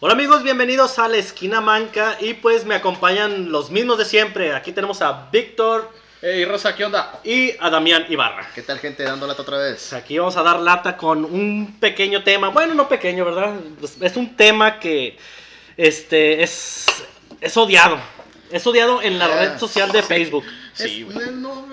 Hola amigos, bienvenidos a la esquina manca y pues me acompañan los mismos de siempre. Aquí tenemos a Víctor Hey Rosa, ¿qué onda? y a Damián Ibarra. ¿Qué tal, gente? Dando lata otra vez. Aquí vamos a dar lata con un pequeño tema. Bueno, no pequeño, ¿verdad? Pues, Es un tema que este es es odiado. Es odiado en la Ah, red social de Facebook. Sí, Es- güey. no,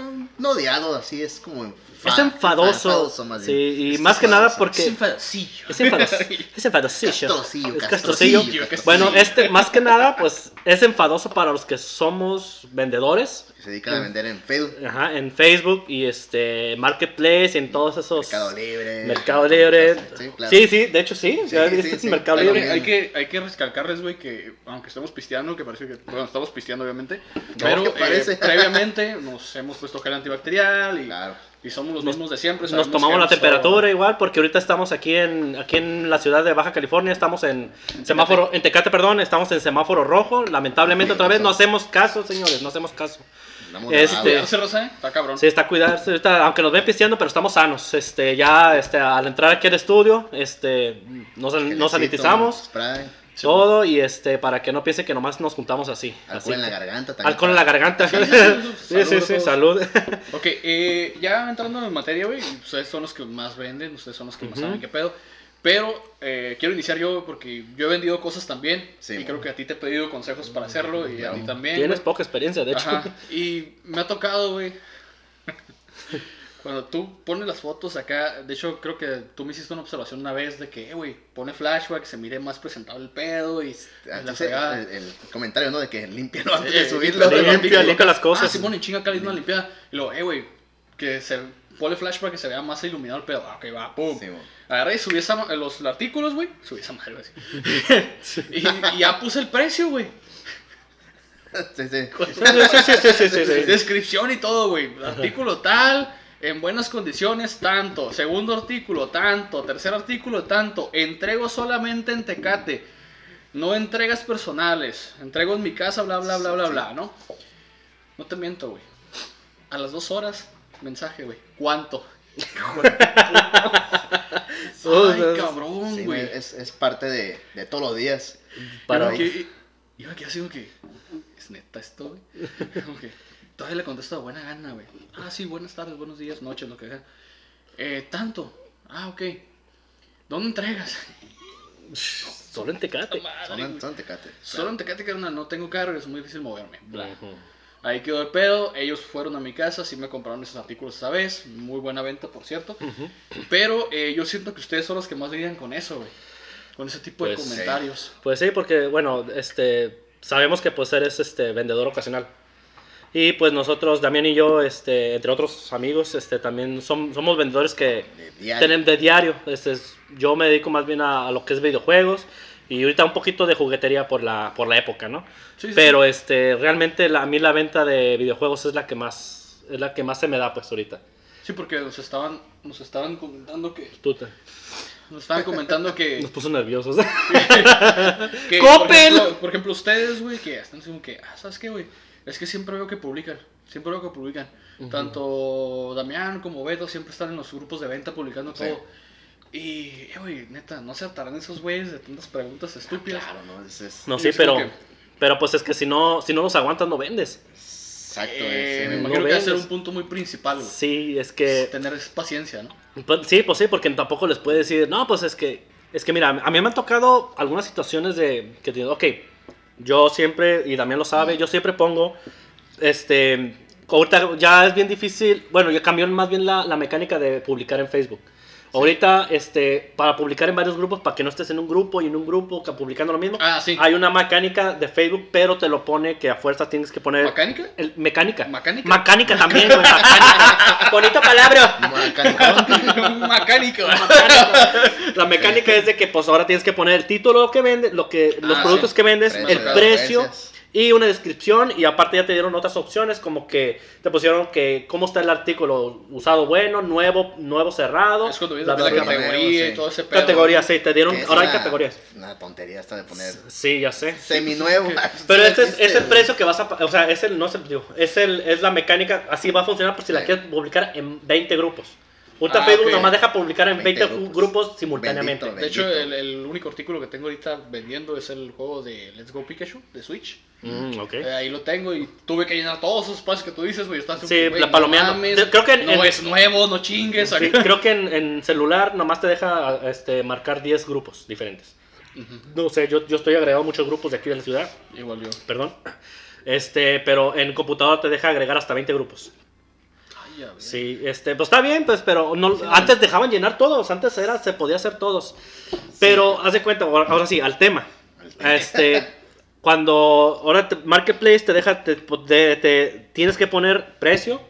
no, odiado, así es como. enfa- Es enfadoso. enfadoso, más sí, bien. y Es más que nada porque Es enfadosillo. Es enfadoso. Es enfadosillo. Es castrosillo. Bueno, este, más que nada, pues es enfadoso para los que somos vendedores. Se dedican a vender en Facebook, Ajá, en Facebook y este Marketplace y en todos esos. Mercado Libre. Mercado Libre. Sí, claro. Sí, sí, de hecho sí. Sí, sí, sí. Mercado Libre. Hay que, hay que recalcarles, güey, que aunque estemos pisteando, que parece que, bueno, estamos pisteando obviamente, No, pero eh, previamente nos hemos puesto gel antibacterial y, Claro. y somos los Nos- mismos de siempre. Nos tomamos la temperatura igual porque ahorita estamos aquí en aquí en la ciudad de Baja California, estamos en semáforo en Tecate, perdón, estamos en semáforo rojo. Lamentablemente otra vez no hacemos caso, señores, no hacemos caso. Este- está cabrón. Sí, está cuidarse, ahorita, aunque nos ven pisteando, pero estamos sanos. Este, ya este, al entrar aquí al estudio, este, nos, nos Gelecito, sanitizamos Spray, todo y este, para que no piense que nomás nos juntamos así. alcohol así en la garganta también. Alcohol en la garganta. Sí, Sí, sí, salud sí. Ok, eh, ya entrando en materia, güey, ustedes son los que más venden, ustedes son los que más saben qué pedo. Pero eh, quiero iniciar yo porque yo he vendido cosas también Sí, y creo que a ti te he pedido consejos para hacerlo y a ti también. Tienes güey. poca experiencia, de hecho. Ajá, Y me ha tocado, güey. Cuando tú pones las fotos acá, de hecho creo que tú me hiciste una observación una vez de que, eh, güey, pone flashback, se mire más presentable el pedo y, Ah, la sí, el, el comentario, ¿no? De que antes Sí, de subirlo. limpia, Limpia, limpia las Ah, cosas. Simón, en chinga acá le una limpiada. Y luego, eh, güey, que se pone flashback que se vea más iluminado el pedo. Ah, Ok, va, pum. Sí. Agarré y subí esa los artículos, güey. Subí esa madre, güey. así. y, y ya puse el precio, güey. Sí, sí. Sí, sí, sí, sí, sí, sí, sí. Descripción y todo, güey. Artículo tal, en buenas condiciones, tanto. Segundo artículo, tanto. Tercer artículo, tanto. Entrego solamente en Tecate. No entregas personales. Entrego en mi casa, bla, bla, bla, bla, bla, ¿no? No te miento, güey. A las dos horas, mensaje, güey. ¿Cuánto? Ay, cabrón, Sí, güey. es, es parte de, de todos los días. Para- Iba que, iba que así como que, es neta esto, güey. Como que, todavía le contesto de buena gana, güey. Ah, sí, buenas tardes, buenos días, noches, lo que sea. Eh, tanto. Ah, ok. ¿Dónde entregas? Solo en Tecate. Madre, Son, güey. son tecate. Solo en Tecate, carnal, no tengo carro, es muy difícil moverme. Bla. Ujú. Ahí quedó el pedo, ellos fueron a mi casa, sí me compraron esos artículos esa vez, muy buena venta, por cierto. Ujú. Pero eh, yo siento que ustedes son los que más lidian con eso, güey. Con ese tipo de Pues, sí. comentarios. Pues sí, porque bueno, este, sabemos que pues eres este vendedor ocasional. Y pues nosotros, Damián y yo, este, entre otros amigos, este, también som- somos vendedores que De tenemos de diario. Este, es- yo me dedico más bien a, a lo que es videojuegos y ahorita un poquito de juguetería por la, por la época, ¿no? Sí, sí, Pero este, realmente la- a mí la venta de videojuegos es la que más, es la que más se me da pues ahorita. Sí, porque nos estaban, nos estaban comentando que. Tú te- Nos estaban comentando que. nos puso nerviosos. que ejemplo, por ejemplo, ustedes, güey, que están diciendo que. Ah, ¿sabes qué, güey? Es que siempre veo que publican. Siempre veo que publican. Tanto Damián como Beto siempre están en los grupos de venta publicando Sí. todo. Y, eh, güey, neta, no se hartarán esos güeyes de tantas preguntas estúpidas. Claro, ¿no? Es, es- no, sí, pero, que- pero pues es que si no, si no los aguantas no vendes. Exacto. Eh, es- me no imagino que va a ser un punto muy principal, güey. Sí, es que Tener paciencia, ¿no? Pues, sí, pues sí, porque tampoco les puede decir, no, pues es que, es que mira, a mí me han tocado algunas situaciones de que digo, ok, yo siempre, y Damián lo sabe, yo siempre pongo, este, ahorita ya es bien difícil, bueno, ya cambió más bien la, la mecánica de publicar en Facebook. Ahorita, este, para publicar en varios grupos, para que no estés en un grupo y en un grupo publicando lo mismo, Ah, sí. hay una mecánica de Facebook, pero te lo pone que a fuerza tienes que poner... ¿Mecánica? el- mecánica. ¿Mecánica? Mecánica también, güey. Mecánica. Bonita palabra. Mecánico. La mecánica es de que pues ahora tienes que poner el título que vendes, lo que los Ah, productos sí. que vendes, Precio, el precio. Y una descripción y aparte ya te dieron otras opciones como que te pusieron que cómo está el artículo usado bueno, nuevo, nuevo cerrado, Es cuando la bla. categoría sí. y todo ese pedo. categorías, sí, te dieron, ahora hay categorías. Una tontería esta de poner Sí, ya sé. seminuevo. Pero Sí este es, existe, es el precio que vas a, o sea, es el, no es el, digo, es el, es la mecánica, así va a funcionar por si la quieres publicar en 20 grupos. Ultra Ah, Facebook ok. nomás deja publicar en 20, 20 grupos, grupos. simultáneamente. Bendito, De hecho, el, el único artículo que tengo ahorita vendiendo es el juego de Let's Go Pikachu de Switch. Mm, ok. Eh, ahí lo tengo y tuve que llenar todos esos espacios que tú dices, güey. Estás Sí, la palomeando. De- creo que en- no en- es nuevo, no chingues. Sí, creo que en, en celular nomás te deja este, marcar 10 grupos diferentes. No sé, yo, yo estoy agregado a muchos grupos de aquí de la ciudad, Igual yo. perdón. Este, pero en computador te deja agregar hasta 20 grupos. Sí, este, pues está bien, pues, pero no, antes dejaban llenar todos, antes era, se podía hacer todos. Pero, haz de cuenta, ahora, sí, al tema. Este, cuando ahora te- Marketplace te deja, te, te- te- tienes que poner precio,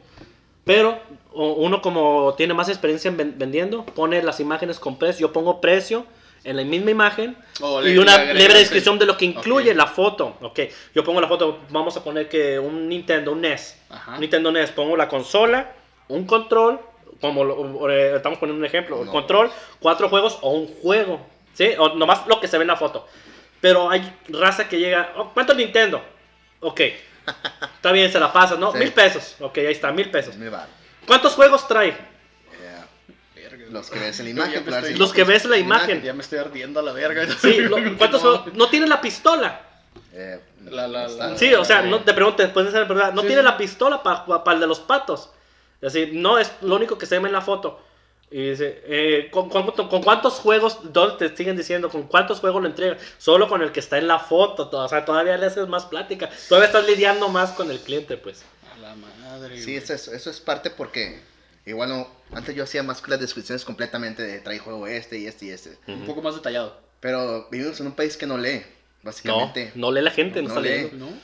pero uno como tiene más experiencia en ven- vendiendo, pone las imágenes con precio. Yo pongo precio en la misma imagen O y una el- descripción de lo que incluye Ok. la foto. Ok, yo pongo la foto, vamos a poner que un Nintendo, un NES. Ajá. Nintendo NES, pongo la consola, un control, como lo- eh, estamos poniendo un ejemplo, No. control, cuatro juegos o un juego. ¿Sí? O nomás lo que se ve en la foto. Pero hay raza que llega, oh, ¿cuánto Nintendo? Ok. Está bien, se la pasa, ¿no? Sí. Mil pesos. Ok, ahí está, mil pesos. Va. ¿Cuántos juegos trae? Los que ves en la imagen, claro, estoy- sí. Los que ves en la imagen. Ya me estoy ardiendo a la verga. Sí, lo- ¿cuántos juegos? No tiene la pistola. Eh, La- la- la- Sí, o sea, no te pregunto después de la pregunta, no Sí, tiene sí. la pistola para el de los patos. Es decir, no es lo único que se ve en la foto. Y dice, eh, ¿con, con- con cuántos juegos, dónde te siguen diciendo, con cuántos juegos lo entregan? Solo con el que está en la foto, to- o sea, todavía le haces más plática. Todavía estás lidiando más con el cliente, pues. A la madre. Sí, eso es, eso es parte porque igual no, antes yo hacía más que las descripciones completamente de trae juego este y este y este. Un poco más detallado. Pero vivimos en un país que no lee, No, básicamente. no lee la gente, no, No está lee. leyendo. ¿No?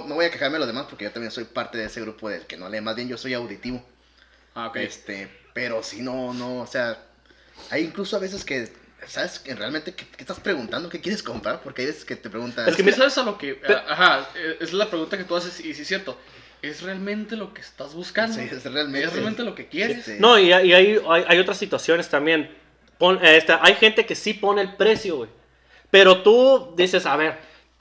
No, no voy a quejarme de los demás porque yo también soy parte de ese grupo del que no lee, más bien yo soy auditivo. Ah, ok. Este, pero sí, no, no, o sea, hay incluso a veces que, ¿sabes? Que realmente, ¿qué, qué estás preguntando? ¿Qué quieres comprar? Porque hay veces que te preguntan, Es que mira- sabes a lo que. Pero- Ajá, eh, es la pregunta que tú haces y sí es cierto. ¿Es realmente lo que estás buscando? Sí, es realmente- ¿Es realmente lo que quieres? Sí. No, y, y hay, hay, hay otras situaciones también. Pon- eh, esta- hay gente que sí pone el precio, güey. Pero tú dices, a ver,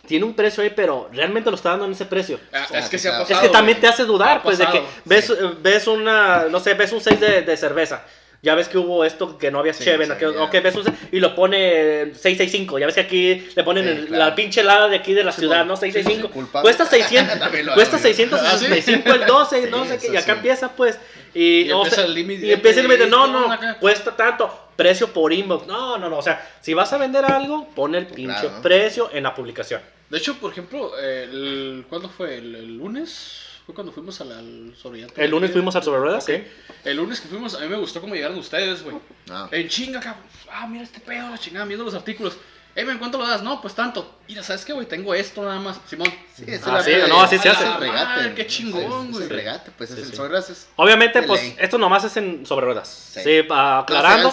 tiene un precio ahí, pero realmente lo está dando en ese precio. Ah, Ah, es que sí, se ha claro. pasado. Es que también güey. te hace dudar, Ha pues, de que ves, sí. ves una, no sé, ves un 6 de, de cerveza. Ya ves que hubo esto que no había Sí, cheve, sí, ya. ok, ves un y lo pone 665. Ya ves que aquí le ponen Sí, el- claro. la pinche helada de aquí de la ciudad. ¿no? 665. Sí, sí, culpable. cuesta 600, También lo cuesta hago yo. 665 el 12, Sí, no sé qué, y acá empieza, pues. Y, Y o empieza sea, el límite, y empieza el límite, no, no, no, acá. cuesta tanto, precio por inbox. No, no, no, o sea, si vas a vender algo, pon el pinche Claro. precio en la publicación. De hecho, por ejemplo, el, ¿cuándo fue? ¿El, el lunes? Fue cuando fuimos al, al. El lunes fuimos al sobre ruedas, sí. El lunes que fuimos, a mí me gustó cómo llegaron ustedes, güey. Ah. En chinga, cabrón. Ah, mira este pedo, la chingada, viendo los artículos. Eh, men, ¿cuánto lo das? No, pues tanto. Mira, ¿sabes qué, güey? Tengo esto nada más. Simón. Sí, es Ah, sí, no, así se es hace. regate. Qué chingón, Es- es güey. el regate, pues Sí, es el sí. sobre gracias. Obviamente, pues ley. esto nomás es en sobre ruedas. Sí, aclarando.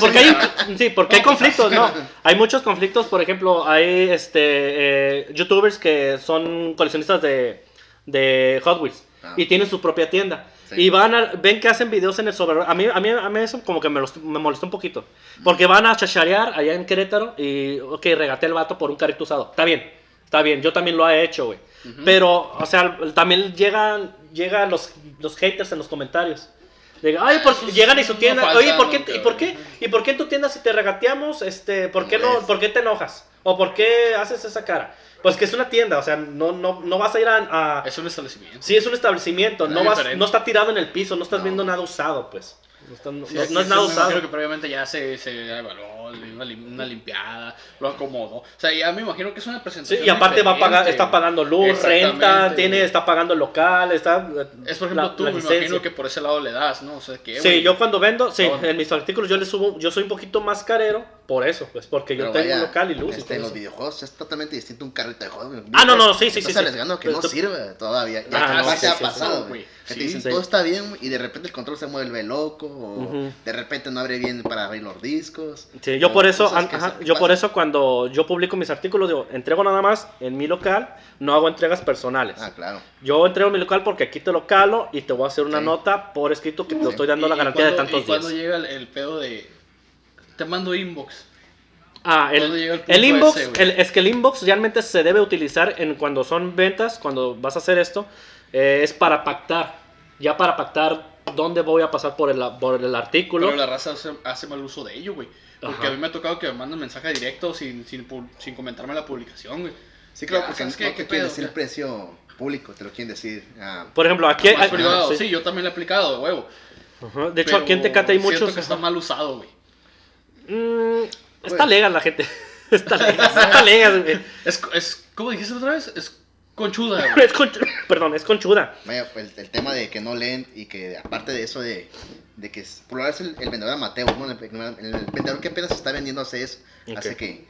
Porque hay, sí, porque hay No, pues, conflictos, ¿no? Hay muchos conflictos, por ejemplo, hay este eh, youtubers que son coleccionistas de, de Hot Wheels Ah. y tienen su propia tienda. Sí. Y van a, ven que hacen videos en el sobre a mí, a mí, a mí eso como que me, los- me molestó un poquito. Porque van a chacharear allá en Querétaro y, ok, regaté el vato por un carrito usado. Está bien, está bien, yo también lo he hecho, güey. Ujú. Pero, o sea, también llegan, llegan los, los haters en los comentarios. Digan, ay, por- Eso es llegan y su tienda, falta oye, ¿por qué, ¿y por qué? ¿Y por qué en tu tienda si te regateamos, este, por qué ¿Cómo no, por qué te enojas? ¿O por qué haces esa cara? Pues que es una tienda, o sea, no, no, no vas a ir a... a- Es un establecimiento. Sí, es un establecimiento, no, vas, no está tirado en el piso, no estás No. viendo nada usado, pues. No, está- no- Sí, no- aquí no es sí nada usado. que previamente ya se, se evaluó, una, lim- una limpiada, lo acomodó. O sea, ya me imagino que es una Sí, presentación. y aparte va a pagar, está pagando luz, renta, tiene, está pagando el local, está... Es por ejemplo la- tú, la me imagino que por ese lado le das, ¿no? O sea, que. Sí, yo cuando vendo, sí, Todo. en mis artículos yo le subo, yo soy un poquito más carero por eso, pues porque yo Pero tengo vaya, local y luz. este, en los videojuegos es totalmente distinto un carrito de juegos. Ah, no, no, sí, sí, sí, Estás sí. arriesgando que no Pero- sirve todavía. Ya Ah, que no, se ha pasado, güey. Que Sí, te dicen, sí. todo está bien y de repente el control se mueve loco o de repente no abre bien para abrir los discos. Sí, yo por eso, an- ajá, yo por eso cuando yo publico mis artículos digo, entrego nada más en mi local, no hago entregas personales. Ah, claro. Yo entrego en mi local porque aquí te lo calo y te voy a hacer una Sí. nota por escrito que te Sí. estoy dando y- la garantía de cuando- tantos y cuando días. llega el, el pedo de. Te mando inbox. Ah, el, cuando llega el inbox, ese, el- es que el inbox realmente se debe utilizar en cuando son ventas, cuando vas a hacer esto, eh, es para pactar. Ya para pactar dónde voy a pasar por el, por el artículo. Pero la raza hace, hace mal uso de ello, güey. Porque Ajá. a mí me ha tocado que me mandan mensaje directo sin, sin, sin comentarme la publicación, güey. Sí, claro, porque ¿sabes no qué? te ¿Qué quieren pedo? decir el precio público, te lo quieren decir. ah, Por ejemplo, aquí... Más ah, privado, sí. sí. yo también lo he aplicado, de huevo. Ajá, De hecho, aquí en Pero Tecate hay muchos... que está mal usado, güey. Mm, está Pues- legal la gente. está legal, está legal, güey. Es, es, ¿cómo dijiste otra vez? Es conchuda. Es conchuda. Perdón, es conchuda. Vaya, el, el tema de que no leen y que aparte de eso de, de que es- por lo es el, el vendedor amateur, ¿no? El, el- el vendedor que apenas está vendiendo hace eso, Ok. hace que,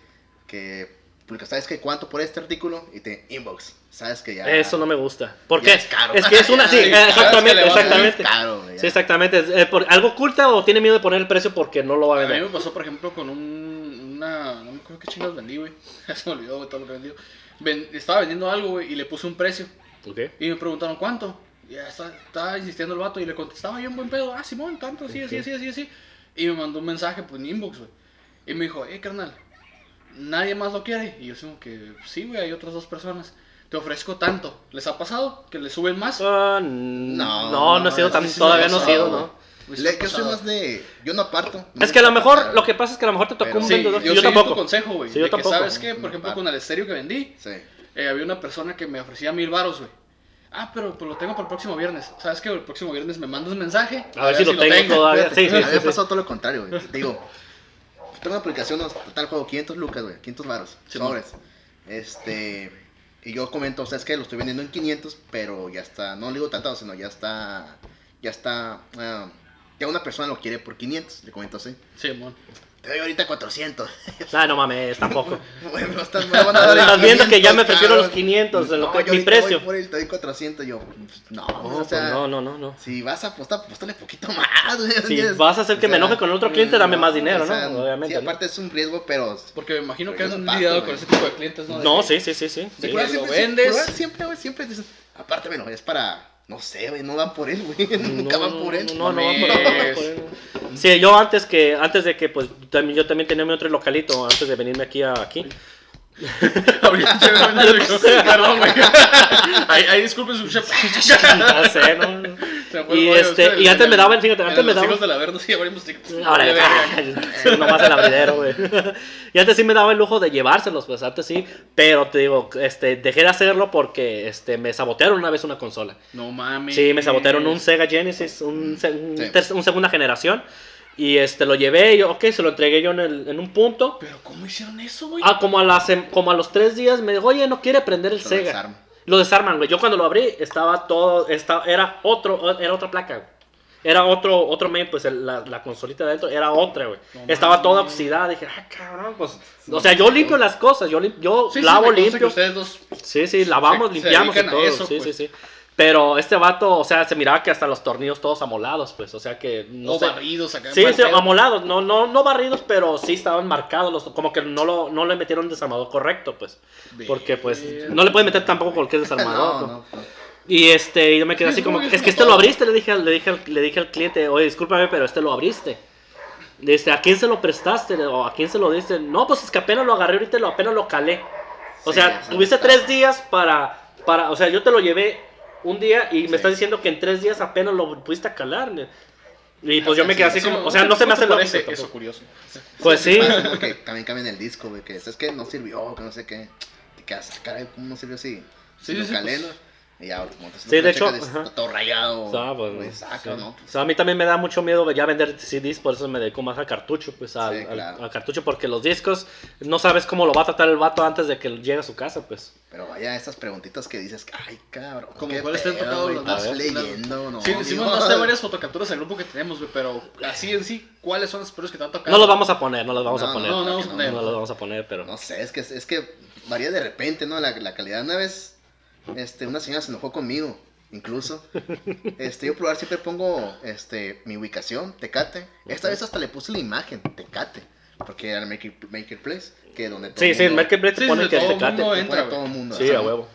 que publica, ¿sabes qué? ¿Cuánto por este artículo? Y te inbox, ¿sabes que ya? Eso no me gusta. ¿Por qué? es caro. Es que es una... Sí, eh, ya, exactamente, que exactamente. Caro. Sí, exactamente. Es, eh, por- ¿Algo oculta o tiene miedo de poner el precio porque no lo va a A mí me vender? pasó, por ejemplo, con un, una... No me acuerdo qué chingados vendí, güey. Se me olvidó, güey, todo lo que vendí. Ven- estaba vendiendo algo, güey, y le puse un precio. Ok. Y me preguntaron, ¿cuánto? Y ya está- estaba insistiendo el vato y le contestaba yo en buen pedo. Ah, Simón, tanto, así, así, así, así, así. Y me mandó un mensaje, pues, en inbox, güey. Y me dijo, eh, carnal, nadie más lo quiere. Y yo digo que sí, güey, hay otras dos personas. Te ofrezco tanto. ¿Les ha pasado que le suben más? Ah, No, no, no, no, he sido tan, sí todavía ha no he pasado, sido. ¿no? Pues, Le- yo soy pasado. más de. Yo no aparto. Es que a lo mejor, lo que pasa es que a lo mejor te tocó Pero- un Sí, vendedor. yo, yo tampoco. tu consejo, güey. Sí, yo de que, tampoco. ¿sabes qué? Por ejemplo, con el estéreo que vendí, Sí. eh, había una persona que me ofrecía mil baros, güey. Ah, pero pues lo tengo para el próximo viernes. ¿Sabes qué? El próximo viernes me mandas un mensaje. A ver si lo tengo todavía. Sí, sí, a mí sí, me sí. pasó todo lo contrario, güey. Te digo, tengo una aplicación, total juego 500 lucas, güey, 500 varos, Sí, sobres. Este, y yo comento, o sea, es que lo estoy vendiendo en 500, pero ya está, no le digo tratado, sino ya está, ya está, ah, ya una persona lo quiere por 500, le comento así. Sí, mon. Te doy ahorita 400. Ah, no mames, tampoco. Bueno, me van a dar Estás viendo que ya me 500, prefiero los cabrón. 500, en lo No, que- yo mi precio. voy por él, te doy 400, yo, no, No, o sea, pues no, no, no, no. si vas a apostar, apostale poquito más, güey, Si vas a hacer que O me sea, enoje con el otro cliente, dame más dinero, o sea, ¿no? Obviamente. Sí, ¿no? aparte es un riesgo, pero. Porque me imagino que paso, lidiado con ese tipo de clientes, ¿no? No, sí, sí, sí, sí. De sí. cuál- siempre, lo vendes. Siempre, siempre, güey, siempre dices. Aparte, bueno, es para. No sé, güey, no van por él, güey. Nunca van por él. No, no, van por él. Sí, yo antes que antes de que pues también yo también tenía mi otro localito antes de venirme aquí a aquí. Ahorita Perdón, güey. Ahí, disculpen su chef. Ya sé, ¿no? Y este y antes me daban, fíjate, antes me los daban hijos de la verga, sí, abrimos. Ahora, nomás el abridero, güey. Y antes sí me daba el lujo de llevárselos, pues antes sí, pero te digo, este, dejé de hacerlo porque este, me sabotearon una vez una consola. No mames. Sí, me sabotearon un Sega Genesis, un, se- un, Sí. ter- un segunda generación. Y este, lo llevé, y yo, ok, se lo entregué yo en, el- en un punto. Pero ¿cómo hicieron eso, güey? Ah, como a, las, como a los tres días me dijo, oye, no quiere prender el Sega. Lo desarman, güey. Yo cuando lo abrí, estaba todo, estaba, era otro, era otra placa, güey. Era otro, otro main, pues el- la, la consolita de adentro era otra, güey. No estaba toda oxidada. Dije, ah, cabrón, pues. O sea, yo limpio las cosas, yo, lim- yo Sí, lavo limpio. que ustedes dos Sí, sí, lavamos, Se- se limpiamos y dedican a todo. eso, sí, pues. sí, sí. Pero este vato, o sea, se miraba que hasta los tornillos todos amolados, pues. O sea que. No o sé. barridos acá. Sí, sí, amolados, no, no, no barridos, pero sí estaban marcados, los, como que no, lo, no le metieron desarmador correcto, pues. Porque pues no le puedes meter tampoco cualquier desarmador. No, ¿no? no. Y este, y yo me quedé Sí, así como, que es que este lo abriste, le dije, le dije, le dije al cliente, oye, discúlpame, pero este lo abriste. Este, ¿a quién se lo prestaste? O ¿a quién se lo diste? No, pues es que apenas lo agarré ahorita lo, apenas lo calé. O sea, tuviste tres días para, para, o sea, yo te lo llevé un día y me estás diciendo que en tres días apenas lo pudiste calar. Y pues yo me Sí, quedé así Sí, como, no, o sea, no se me hace lo mismo eso curioso. Pues sí. Que también cambian el disco, güey, que es que no sirvió, que no sé qué. Quedas, "Ah, caray, ¿cómo no sirvió así? Sí, Sí, calé, pues. ¿no? Y ya, como te Sí, de hecho, checas, está todo rayado. O sea, pues, saca, sí. ¿no? O sea, a mí también me da mucho miedo ya vender CDs, por eso me dedico más al cartucho, pues al, Sí, claro. al cartucho, porque los discos no sabes cómo lo va a tratar el vato antes de que llegue a su casa, pues. Pero vaya, estas preguntitas que dices, ay, cabrón. Como cuáles te han tocado Estás más- leyendo, ¿no? Sí, sí mandaste varias fotocapturas al grupo que tenemos, güey, pero así en sí, ¿cuáles son las peores que te han tocado? No los vamos a poner, no los vamos No, a poner. no, no, No, a poner. los vamos a poner, pero... No sé, es que, es que varía de repente, ¿no? La, la calidad. Una vez, este, una señora se enojó conmigo, incluso. Este, yo probar siempre pongo, este, mi ubicación, Tecate. Esta vez hasta le puse la imagen, Tecate. Porque era el Maker, Marketplace, que donde todo Sí, sí, el mundo- Sí, que es todo el Tecate. mundo entra, todo el mundo. Sí, a huevo.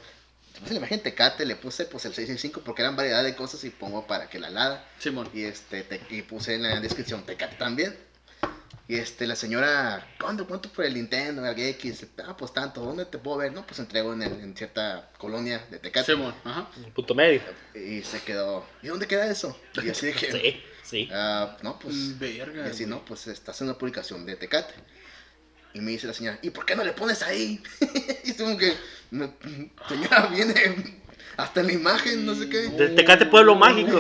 Puse la imagen Tecate, le puse pues el 665 porque eran variedad de cosas y pongo para que la lada. Simón. Y este te- y puse en la descripción Tecate también. Y este, la señora, ¿cuánto, cuánto por el Nintendo, el X? Ah, pues tanto, ¿dónde te puedo ver? No, pues entrego en, el- en cierta colonia de Tecate. Simón, ajá. Punto medio. Y se quedó, ¿y dónde queda eso? Y así de que, Sí, sí. ah, no, pues, Mm, Verga. y así, no, pues estás en una publicación de Tecate. Y me dice la señora, ¿y por qué no le pones ahí? y es como que, "No, señora, viene hasta en la imagen, no sé qué. De Tecate Pueblo Mágico.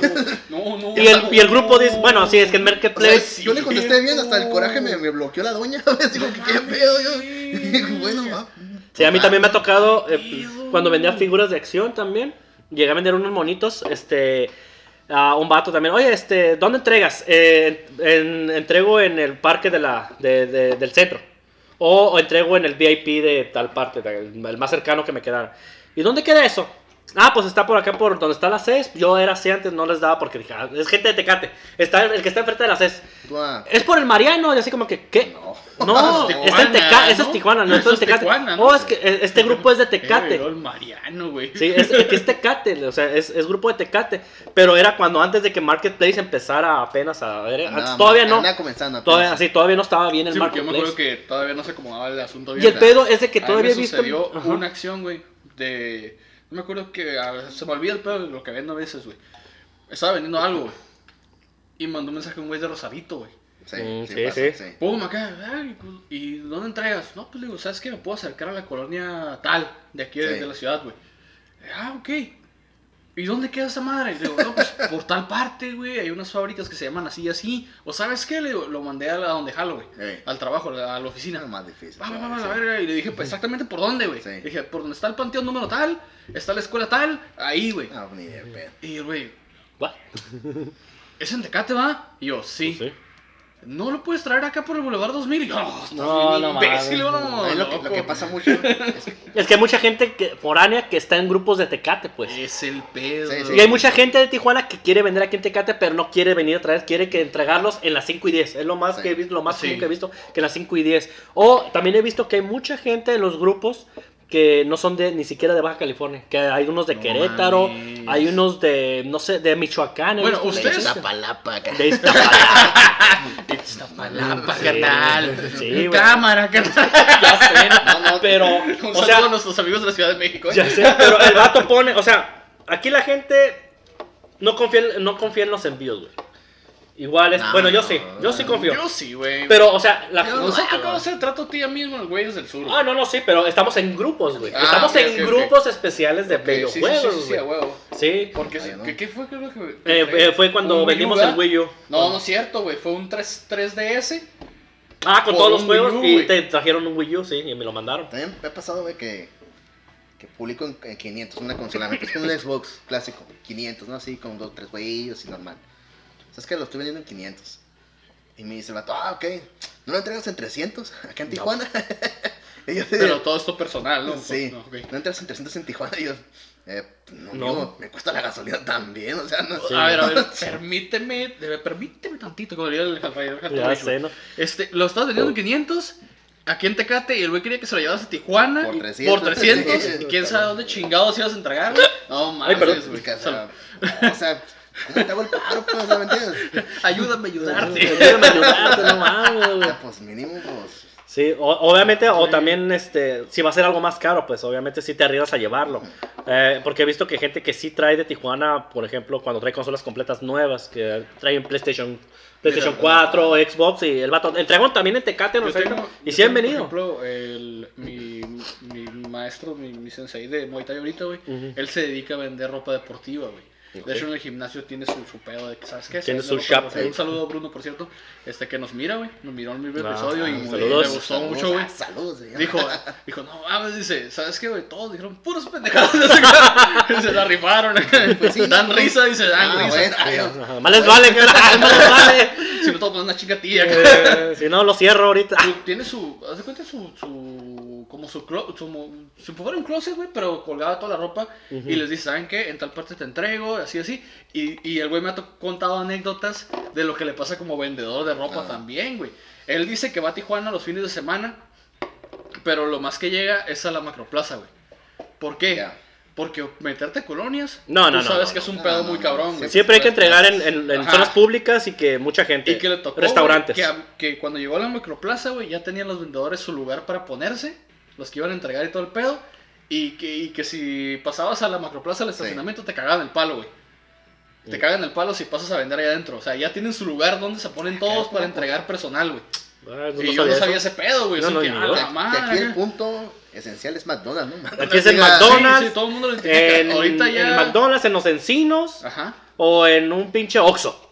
No, no. Y el, y el grupo dice, bueno, sí, es que O sea, Marketplace... yo le contesté bien, hasta el coraje me, me bloqueó la doña. Que, ¿qué pedo? Yo, y digo, bueno, va. Sí, a mí también me ha tocado, eh, cuando vendía figuras de acción también, llegué a vender unos monitos, este, a un vato también, oye, este, ¿dónde entregas? Eh, en- entrego en el parque de la, de- de- del centro, o, o entrego en el VIP de tal parte, del- el más cercano que me quedara. ¿Y dónde queda eso? Ah, pues está por acá, por donde está la CES. Yo era así antes, no les daba porque dije, ah, es gente de Tecate. Está el que está enfrente de la CES. Es por el Mariano, y así como que, ¿qué? no. No, Es es en Tijuana, Tecate, ese ¿no? es Tijuana, no Eso es Tecate. Tijuana, ¿no? Oh, es que eh, este grupo es de Eh, Tecate. el Mariano, güey. Sí, es, que es Tecate, o sea, es, es grupo de Tecate. Pero era cuando antes de que Marketplace empezara apenas a ver. Antes todavía no. comenzando apenas. Todavía, sí, todavía no estaba bien el Sí, porque yo me acuerdo Marketplace. que todavía no se acomodaba el asunto bien. Y el pedo es de que todavía he visto. una acción, güey, de... No me acuerdo que... a veces- se me olvida el pedo de lo que vendo a veces, güey. Estaba vendiendo algo, güey. Y mandó un mensaje a un güey de Rosarito, güey. Sí, Mm, sí, sí, pasa, sí. sí. Pum, acá, ay, pues, ¿y dónde entregas? No, pues le digo, ¿sabes qué? Me puedo acercar a la colonia tal, de aquí, de, Sí. de la ciudad, güey. Ah, ok. ¿Y dónde queda esa madre? Le digo, no, pues por tal parte, güey, hay unas fábricas que se llaman así y así. O ¿sabes qué? Le digo, lo mandé a la donde jalo, güey. Ey. Al trabajo, a la, oficina. Es más difícil. Va, va, va, va, sí. la verga. Y le dije, pues exactamente por dónde, güey. Sí. Le Dije, por donde está el panteón número tal, está la escuela tal, ahí, güey. No, ni de pedo. Y el güey, What? ¿es en Tecate, va? Y yo, sí. Sí. ¿No lo puedes traer acá por el Boulevard 2000? Y yo, no, No, imbécil, no, Ahí lo, que, lo loco". que pasa mucho es que Es que hay mucha gente que, foránea que está en grupos de Tecate, pues. Es el pedo. Sí, sí. Y hay mucha gente de Tijuana que quiere vender aquí en Tecate, pero no quiere venir otra vez, quiere que entregarlos en las 5 y 10. Es lo más Sí. que he visto, lo más Sí. común que he visto, que en las 5 y 10. O también he visto que hay mucha gente en los grupos que no son de ni siquiera de Baja California, que hay unos de No Querétaro, mames. hay unos de no sé, de Michoacán, Bueno, ustedes- de- Iztapalapa, de Iztapalapa. Iztapalapa, Sí, carnal. sí. Cámara, carnal. ya sé, No, no, pero Un o sea, a nuestros amigos de la Ciudad de México. ¿eh? Ya sé, pero el vato pone, o sea, aquí la gente no confía, no confía en los envíos, güey. Igual es, No, bueno, yo no, sí, yo sí confío. Yo sí, güey. Pero, o sea, la, Pero Nosotros acabamos de hacer trato a ti y a mí mismo, los güeyes del sur. Ah, no, no, sí, pero estamos en grupos, güey. Ah, estamos en grupos especiales de sí, sí, sí, videojuegos, sí, sí, a güey. Sí, Porque, Ay, ¿no? ¿qué, ¿qué fue? Creo que, Eh, eh, fue cuando ¿Un Wii U, vendimos el Wii U. No, no es cierto, güey. Fue un 3, 3DS. Ah, con todos los juegos Wii U, y te trajeron un Wii U, sí, y me lo mandaron. También me ha pasado, güey, que, que publico en, en 500 una consola. Me puse un Xbox clásico, 500, ¿no? Así con dos, tres jueguillos y normal. ¿Sabes que Lo estoy vendiendo en 500. Y me dice el vato, ah, ok. ¿No lo entregas en 300 acá en No. Tijuana? y yo, Pero todo esto personal, ¿no? sí. No, ok. ¿No entregas en 300 en Tijuana? Y yo, eh, no, No. amigo, me cuesta la gasolina también, o sea, no. Sí. A ver, a ver, permíteme, permíteme tantito, como diría el Rafael Ya sé, ¿no? Este, lo estás vendiendo en 500 aquí en Tecate y el güey quería que se lo llevas a Tijuana Por y- 300. por 300 Sí. y quién sabe dónde chingados ibas a entregar. No mames. O sea, no, o sea, ¿cómo te hago el paro, pues? Ayúdame a ayudarte. Ayúdame a ayudarte, no mames, güey. pues mínimo, pues. Sí, o- obviamente, o también, este, si va a ser algo más caro, pues obviamente sí te arriesgas a llevarlo. Eh, porque he visto que gente que sí trae de Tijuana, por ejemplo, cuando trae consolas completas nuevas, que traen PlayStation, PlayStation Mira, 4, Xbox, y el vato, entregan también en Tecate, no sé, y sí han venido. Por ejemplo, el, mi, mi maestro, mi, mi sensei de Muay Thai ahorita, güey, él se dedica a vender ropa deportiva, güey. De hecho, en el gimnasio tiene su, su pedo de que, ¿sabes qué? Tiene su shop. Un saludo a Bruno, por cierto, este que nos mira, güey. Nos miró en mi Ah, episodio y ah, le gustó Saludos, mucho, güey. ah, Saludos, señor. Dijo, dijo, no mames, dice, ¿sabes qué, güey? Todos dijeron puros pendejadas. se la rifaron. Pues sí, dan no, risa, dice, dan Ah, risa. bueno, no. Más les vale, más les vale. Si no, todos ponen una chingatilla. Eh, si no, lo cierro ahorita. Su- tiene su, haz de cuenta su, su, como su, clo- su, si fuera un closet, güey, pero colgaba toda la ropa y les dice, ¿saben qué? En tal parte te entrego, así, así. Y, y el güey me ha to- contado anécdotas de lo que le pasa como vendedor de ropa Ah. también, güey. Él dice que va a Tijuana los fines de semana, pero lo más que llega es a la macroplaza, güey. ¿Por qué? Ya. Porque meterte colonias, No, tú no, no, sabes no, que es un no, pedo no, muy no, cabrón, güey. Siempre hay que entregar en, en- en zonas públicas y que mucha gente. Y que le tocó, Restaurantes. güey, que, que cuando llegó a la microplaza, güey, ya tenían los vendedores su lugar para ponerse, los que iban a entregar y todo el pedo, y que, y que si pasabas a la macroplaza al estacionamiento te cagaban el palo, güey. Te cagan el palo si pasas a vender ahí adentro. O sea, ya tienen su lugar donde se ponen todos para entregar personal, güey. Ah, no Y yo no eso. sabía ese pedo, güey. No, no, que, ah, aquí el punto esencial es McDonald's, ¿no? Aquí es el McDonald's. Sí, sí, todo el mundo lo. En, Ahorita ya. en McDonald's, en los encinos, Ajá. o en un pinche Oxxo.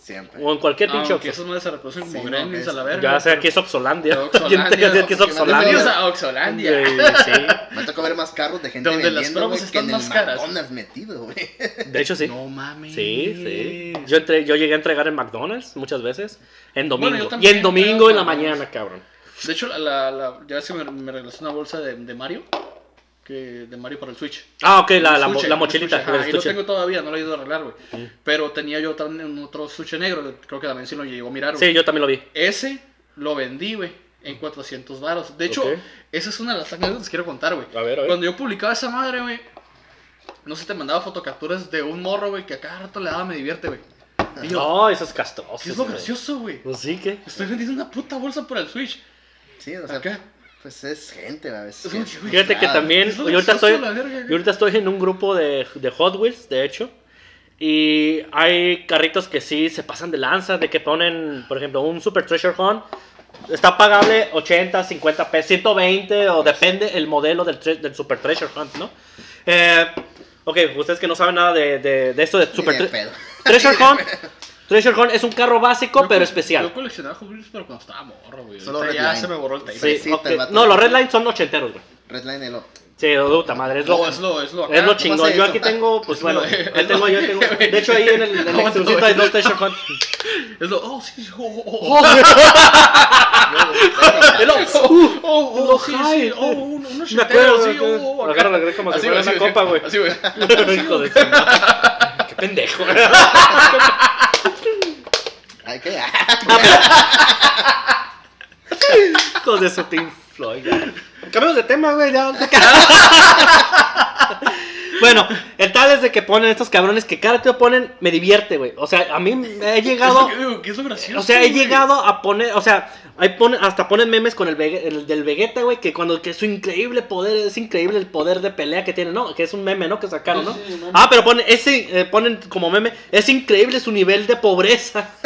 Siempre. O en cualquier pinche Aunque Oxxo. esas madres se reproducen como Sí, no, gremlins a la verga. Ya sé, aquí es Oxolandia. Oxolandia, Oxolandia. Sí, Me tocó ver más carros de gente Donde las vendiendo, promos güey, que están en más el caras. McDonald's metido, güey. De hecho, sí. No mames. Sí, sí. Yo, entré, yo llegué a entregar en McDonald's muchas veces. En domingo. Bueno, yo y en domingo en la mañana, cabrón. De hecho, la, la, la- ya ves que me, me regresó una bolsa de, de Mario. Que, de Mario para el Switch. Ah, ok, la, la, mochilita. el ahí lo tengo todavía, no lo he ido a arreglar, güey. Mm. Pero tenía yo también otro estuche negro, creo que también sí lo llegó a mirar, güey. Sí, yo también lo vi. Ese lo vendí, güey, en 400 varos. De hecho, esa es una de las anécdotas que quiero contar, güey. A ver, a ver. Cuando yo publicaba esa madre, güey, no sé, te mandaba fotocapturas de un morro, güey, que a cada rato le daba me divierte, güey. Y yo, No, eso es castroso. ¿qué es lo güey. gracioso, güey? Pues sí, que. Estoy vendiendo una puta bolsa por el Switch. Sí, o sea, Acá. pues es gente, a veces. Fíjate que también. Es Yo ahorita, estoy, verga, yo ahorita estoy en un grupo de, de Hot Wheels, de hecho. Y hay carritos que sí se pasan de lanza, de que ponen, por ejemplo, un Super Treasure Hunt. Está pagable 80, 50 pesos, 120 o depende el modelo del, tre- del Super Treasure Hunt, ¿no? Eh, ok, ustedes que no saben nada de, de, de esto de Super de Tre- pedo. Treasure Hunt. Treasure Hunt es un carro básico, Yo pero especial. Yo coleccionaba Hot Wheels, pero cuando estaba morro, güey. Solo ya Line. se me borró el tape. Sí, Fresita, ok. el vato. No, los Red Line son ochenteros, güey. Redline el Sí, puta madre, es lo, No, es lo, es lo acá. es lo ¿cómo chingón. Yo aquí tengo, pues Es bueno, lo ahí tengo, yo tengo. De hecho, ahí en el, en el extrucito hay dos Treasure Hunt. Es lo, oh, sí, oh, oh, oh, oh, lo- oh, oh, Lo sí, oh, un- unos Me acuerdo, sí, güey, oh, oh, acá. agarra greca como si fuera una copa, güey. Así, güey. Hijo de. Qué pendejo. Ay, qué. Hijos de su Pink Floyd. ya. Cambiamos de tema, güey. ya. Bueno, el tal es de que ponen estos cabrones que cada te ponen, me divierte, güey. O sea, a mí me he llegado. Es lo que digo, que es lo gracioso, O sea, he güey. llegado a poner, o sea, ahí hasta ponen memes con el, Vege- el del Vegeta, güey, que cuando que su increíble poder, es increíble el poder de pelea que tiene, ¿no? Que es un meme, ¿no? Que sacaron, ¿no? Sí, sí, meme. Ah, pero ponen, ese, eh, ponen como meme, es increíble su nivel de pobreza.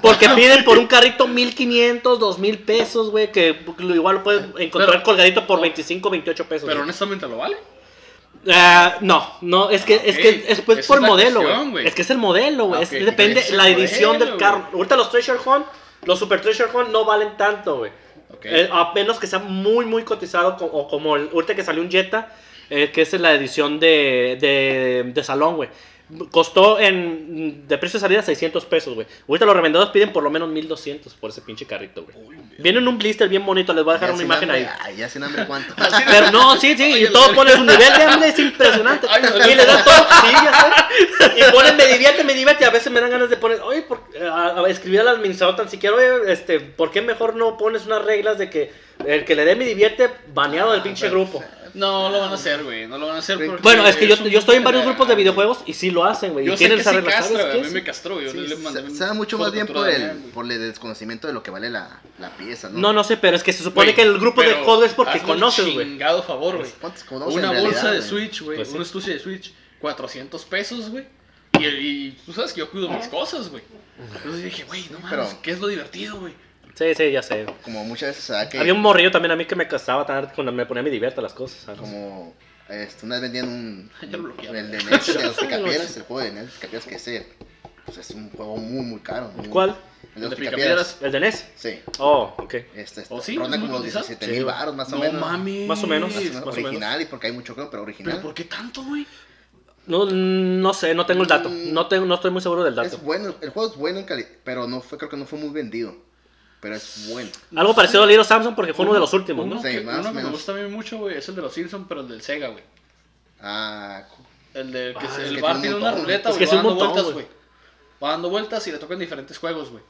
Porque piden por un carrito 1500, 2000 pesos, güey, que lo- igual lo puedes encontrar Pero- colgadito por 25, 28 pesos. Pero honestamente lo vale. Ah, no, no, es que es que es pues por es modelo, cuestión. Es que es el modelo, güey. Depende es la edición modelo, del carro. güey. Ahorita los Treasure Hunt, los Super Treasure Hunt no valen tanto, güey. Ok. Eh, a menos que sea muy, muy cotizado, co- o como el, ahorita que salió un Jetta, eh, que es la edición de, de, de salón, güey. Costó en de precio de salida 600 pesos, güey. Ahorita los revendedores piden por lo menos 1200 por ese pinche carrito, güey. Viene en un blister bien bonito, les voy a dejar una imagen ahí. Ay, ya sin hambre, ¿cuánto? Pero no, sí, sí, y todo pone su nivel de hambre, es impresionante. Ay, no, y le dan todo, sí, ya sé. Y ponen me divierte, me divierte, y a veces me dan ganas de poner, oye, por, a, a escribir al administrador tan siquiera, oye, este, ¿por qué mejor no pones unas reglas de que el que le dé me divierte, baneado del pinche grupo? No lo van a hacer, güey. No lo van a hacer porque Bueno, es que yo, yo estoy en varios grupos de videojuegos y sí lo hacen, güey. Yo Y sé tienen que esa sí regla, castra, ¿sabes güey. A mí me castró, yo Sí, le mandé se, se da mucho más bien por el, güey. por el desconocimiento de lo que vale la, la pieza, ¿no? No, no sé, pero es que se supone Güey, que el grupo de juegos es porque conoces, güey. chingado favor, güey. ¿Cuántos conocen Una bolsa de güey? Switch, güey. Pues sí. Un estuche de Switch, 400 pesos, güey. Y, y tú sabes que yo cuido mis cosas, güey. Entonces dije, güey, no mames, Pero- ¿qué es lo divertido, güey? Sí, sí, ya sé. Como muchas veces da que... Había un morrillo también a mí que me casaba tan cuando me ponía mi divierta las cosas. ¿sabes? Como... Este, una vez vendían un... Ya lo bloqueaba. el de NES, de los Picapiedras, el juego de NES, Picapiedras, que es el- Pues es un juego muy, muy caro. muy- ¿Cuál? El de los ¿El de Picapiedras. ¿El de NES? Sí. Oh, ok. Este, este ¿Oh, sí? ronda ¿Es muy como los cotizado? 17 Sí, mil baros más o No menos. mames. Más o menos. O o original, y porque hay mucho creo, pero original. ¿Pero por qué tanto, güey? No, no sé, no tengo el dato. Mm. No, tengo, no estoy muy seguro del dato. Es bueno, el juego es bueno en calidad, pero no fue, creo que no fue muy vendido. Pero es bueno. Algo parecido a Little Samsung porque fue uno de los últimos, Uno ¿no? Sí, que, más uno o que me gusta a mí mucho, güey, es el de los Simpsons, pero el del Sega, güey. Ah, El de que Ah, se- es el que bar tiene tiene un una ruleta, Es güey. que va es un dando montón, vueltas, güey. Va dando vueltas y le tocan diferentes juegos, güey.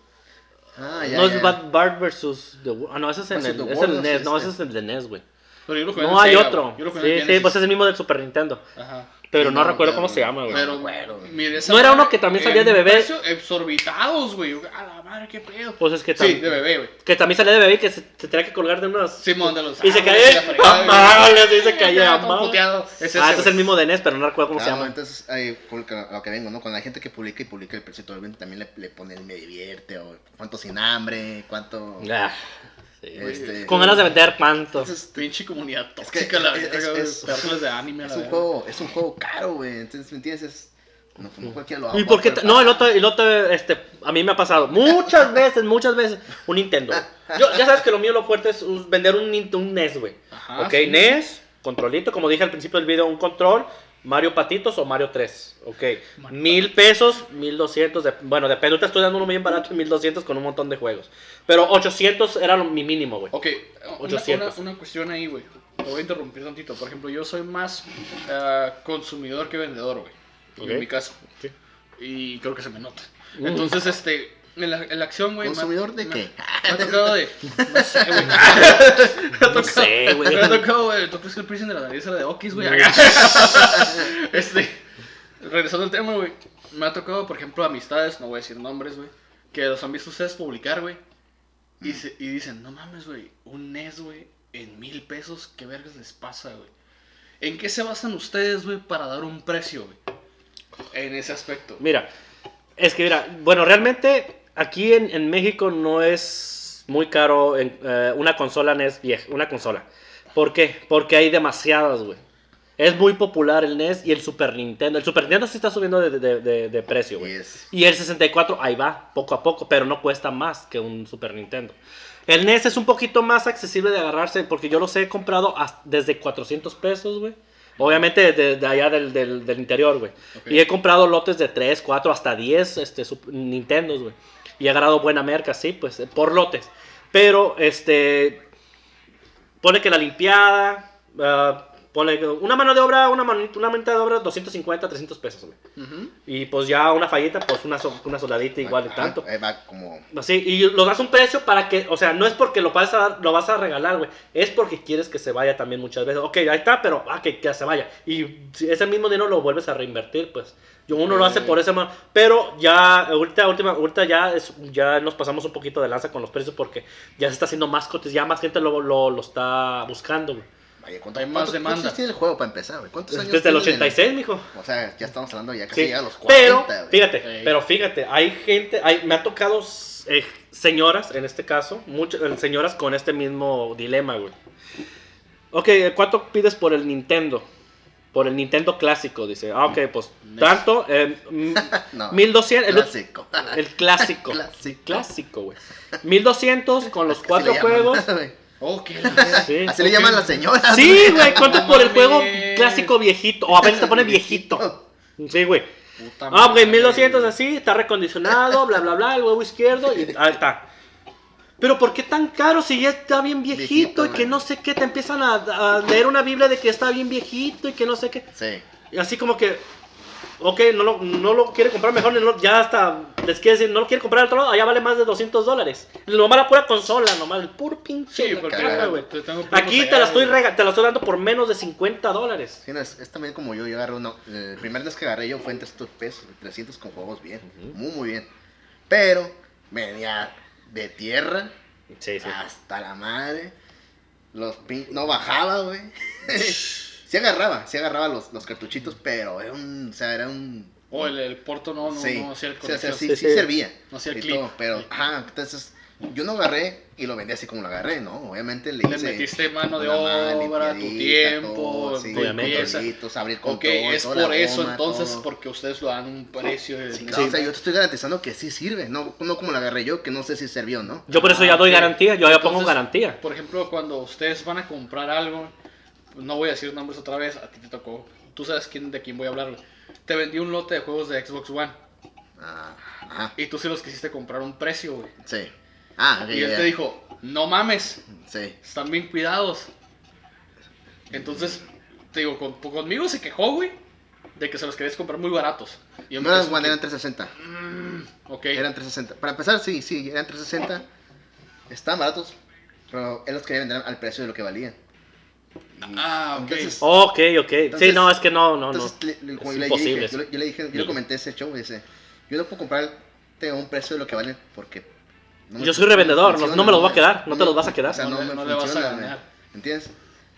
ah ya, no ya. es Bad Bart versus The Ah, no, ese es en Versus el, es el NES. sí, No, sí. ese es el de NES, güey. Pero yo lo jugué en No hay Sega, otro. güey. Yo lo jugué en Sí, sí, pues es el mismo del Super Nintendo. Ajá. Pero Sí, no, no, recuerdo pero- cómo se llama, güey. Pero, bueno, güey. mire, esa ¿No era uno que también salía de bebé? Exorbitados, güey. A la madre, qué pedo. Pues es que, Sí, tam- de bebé, güey. que también salía de bebé y que se, se tenía que colgar de unos... Simón de los Y se caía. la sí, se caía, ah, este es el mismo de NES, pero no recuerdo cómo se Ah, llama. entonces, ahí, lo que vengo, ¿no? Cuando hay gente que publica y publica el precio, también le, le pone el me divierte, o cuánto sin hambre, cuánto... Sí. Este, Con ganas de vender pantos. Entonces, Pinche comunidad Es que tóxica, la es- es- es- de anime, es la un juego, es un juego caro, güey. Entonces, ¿me entiendes? Es- no, no cualquiera lo va ¿Y a por qué? poder te- No, el otro, el otro, este, a mí me ha pasado muchas veces, muchas veces, un Nintendo. Yo, ya sabes que lo mío, lo fuerte es vender un, un NES, güey. Ajá, ok, sí. NES, controlito, como dije al principio del video, un control, Mario Patitos o Mario 3. Ok, Mario mil pesos, mil doscientos, de, bueno, depende, ahorita estoy dando uno bien barato mil doscientos con un montón de juegos. Pero 800 era lo- mi mínimo, güey. Ok, una, 800. una, una cuestión ahí, güey. Te voy a interrumpir tantito. Por ejemplo, yo soy más ah, consumidor que vendedor, güey. En mi caso. Sí. Y creo que se me nota. Mm. Entonces, este, en la, en la acción, güey. ¿Consumidor de qué? Me ha tocado de. No sé, güey. Me ha No tocado- sé, güey. Me ha tocado, güey. ¿Tú crees que el piercing de la nariz era de Okis, güey? este. Regresando al tema, güey. Me ha tocado, por ejemplo, amistades, no voy a decir nombres, güey. Que los han visto ustedes publicar, güey. Y, se- y dicen, no mames, güey. Un NES, güey. En mil pesos. ¿Qué vergas les pasa, güey? ¿En qué se basan ustedes, güey, para dar un precio, güey? En ese aspecto. Mira, es que mira, bueno, realmente aquí en, en México no es muy caro en, eh, una consola NES vieja, una consola. ¿Por qué? Porque hay demasiadas, güey. Es muy popular el NES y el Super Nintendo. El Super Nintendo sí está subiendo de, de- de- de precio, güey. Yes. Y el 64 ahí va, poco a poco, pero no cuesta más que un Super Nintendo. El NES es un poquito más accesible de agarrarse porque yo los he comprado desde 400 pesos, güey. Obviamente de, de allá del, del- del interior, güey. Ok. Y he comprado lotes de 3, 4, hasta 10 este, Nintendos, güey. Y agarrado buena merca, sí, pues, eh, por lotes. Pero, este, pone que la limpiada, ah, pone que una mano de obra, una manita, una manita de obra, 250, 300 pesos, güey. Y pues ya una fallita, pues una, so- una soldadita igual de tanto. Ahí va como... Así, y lo das un precio para que, o sea, no es porque lo vas a, dar- lo vas a regalar, güey. Es porque quieres que se vaya también muchas veces. Ok, ahí está, pero ah, que, que se vaya. Y ese mismo dinero lo vuelves a reinvertir, pues. Yo uno lo hace por ese ma- Pero ya, ahorita, última, ahorita ya, es, ya nos pasamos un poquito de lanza con los precios porque ya se está haciendo más cotes, ya más gente lo, lo, lo está buscando, güey. Vaya, ¿cuánto, Hay más cuánto- demanda. ¿Cuántos años tiene el juego para empezar, güey? ¿Cuántos años Desde el tiene 86, mijo. O sea, ya estamos hablando ya casi Sí, a los 40, pero güey. fíjate, Ey. pero fíjate, hay gente, hay, me ha tocado eh, señoras, en este caso, muchas eh, señoras con este mismo dilema, güey. Ok, ¿cuánto pides por el Nintendo? Por el Nintendo clásico, dice. Ah, ok, pues tanto, eh, No, 1200, el, Clásico. el clásico. Clásico. Clásico, güey. 1200 con los cuatro llaman, juegos. güey. Oh, qué. Sí. Así le llaman las señoras. Sí, güey, ¿cuánto por el juego clásico viejito? O a veces te pone viejito. Sí, güey. Puta Ah, madre. 1200 así, está recondicionado, bla, bla, bla, el huevo izquierdo y ahí está. Pero ¿por qué tan caro si ya está bien viejito, Viejito, y que no sé qué? Te empiezan a, a leer una Biblia de que está bien viejito y que no sé qué. Sí. Y así como que, ok, no lo, no lo quiere comprar mejor, no- ya hasta les quiere decir, no lo quiere comprar al otro lado, allá vale más de 200 dólares. Nomás la pura consola, nomás el puro pinche Sí, la porque caja, güey. te tengo primos Aquí te la, estoy rega- te la estoy dando por menos de 50 dólares. Sí, no, es, es también como yo, yo agarré uno, el primer vez que agarré yo fue en 300 pesos, 300 con juegos bien, muy muy bien. Pero venía de tierra Sí, sí. hasta la madre, los pin... no bajaba, güey. Sí agarraba, sí agarraba los, los cartuchitos, pero era un, o sea, era un... O el, el porto no, no, sí, no hacía el sí, o sea, sí, Sí, sí sí. servía. No hacía el clip. todo, pero, Sí. ajá, entonces yo no agarré y lo vendí así como lo agarré, ¿no? Obviamente le, Le hice metiste mano de obra, tu tiempo, todo, sí, controlitos, abrir Ok, control, es por eso goma, entonces, todo. porque ustedes lo dan un precio de... Sí, de- claro, o sea, yo te estoy garantizando que sí sirve, no, no como la agarré yo, que no sé si sirvió no. Yo por eso Ah, ya doy ok. garantía, yo ya pongo Entonces, garantía. Por ejemplo, cuando ustedes van a comprar algo, no voy a decir nombres otra vez, a ti te tocó. Tú sabes quién, de quién voy a hablar. Te vendí un lote de juegos de Xbox One Ah, ajá, y tú sí los quisiste comprar a un precio, güey. sí. Ah, Y él te dijo, no mames, Sí, están bien cuidados. Entonces, te digo, con- conmigo se quejó, güey, de que se los querías comprar muy baratos. Y yo no eran One, eran como 360. que, "Mm, ok. Eran 360. Para empezar, sí, sí, eran 360. Estaban baratos, pero él los quería vender al precio de lo que valían. Ah, ok. Entonces, Ok, ok. sí, no, es que no, no, no. entonces le- Es le imposible dije, yo, le- yo le dije, yo le comenté ese show, dice, yo no puedo comprarte a un precio de lo que vale porque... no me- Yo soy revendedor, no- funciona, no me los voy a me- quedar, no te me- los vas a quedar. O sea, No me no le vas a ganar. ¿me ¿entiendes?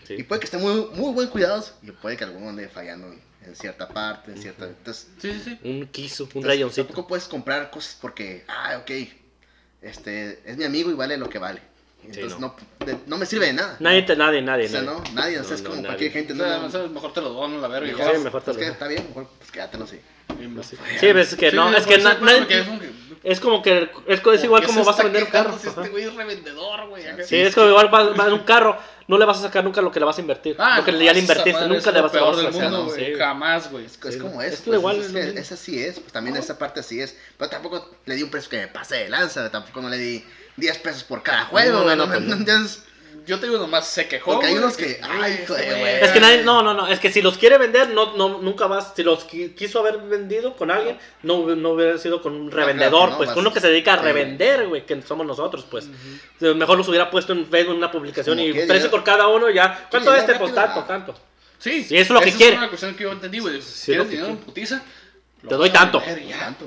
Sí. Y puede que estén muy, muy buen cuidados y puede que alguno ande fallando en cierta parte, en cierta... Entonces, Sí, sí, sí. Un quiso, un entonces, rayoncito. tampoco puedes comprar cosas porque, ah, ok, este, es mi amigo y vale lo que vale. Entonces no. no. de- no me sirve de nada. Nadie, te, nadie, nadie. O sea, nadie. no, nadie, o sea, es no, como nadie. cualquier gente. O sea, no, mejor te lo dono a la verga. mejor. Sí, mejor te pues lo doy. está bien, mejor, pues quédatelo así. Sí, Sí, ves que no, es que es como que es, es igual como vas a vender un carro. Este güey es revendedor, güey. Sí, es como igual vas, un carro, no le vas a sacar nunca lo que le vas a invertir. Ah, lo que no, ya le invertiste, madre nunca le vas a vas sacar. Jamás, güey. Es, Sí, como es es. que pues, igual es esa sí es, pues también esa parte así es. Pero tampoco le di un precio que me pase de lanza, tampoco no le di 10 pesos por cada juego, No, güey, no, no, Yo te digo nomás, se quejó. Porque hay unos que, ay, güey. Es que nadie, no, no, no, es que si los quiere vender, no, no, nunca vas, si los qui- quiso haber vendido con alguien, no, no hubiera sido con un claro revendedor, no, pues, con uno que se dedica a revender, güey, que somos nosotros, pues. Mejor los hubiera puesto en Facebook en una publicación y precio dinero- por cada uno, ya. ¿Cuánto es este? Rápido, tanto, ah. tanto. Sí, Sí, eso es lo que quiere. Es una cuestión que yo entendí, güey. Lo ¿Quieres dinero en putiza? Te doy tanto. Tanto,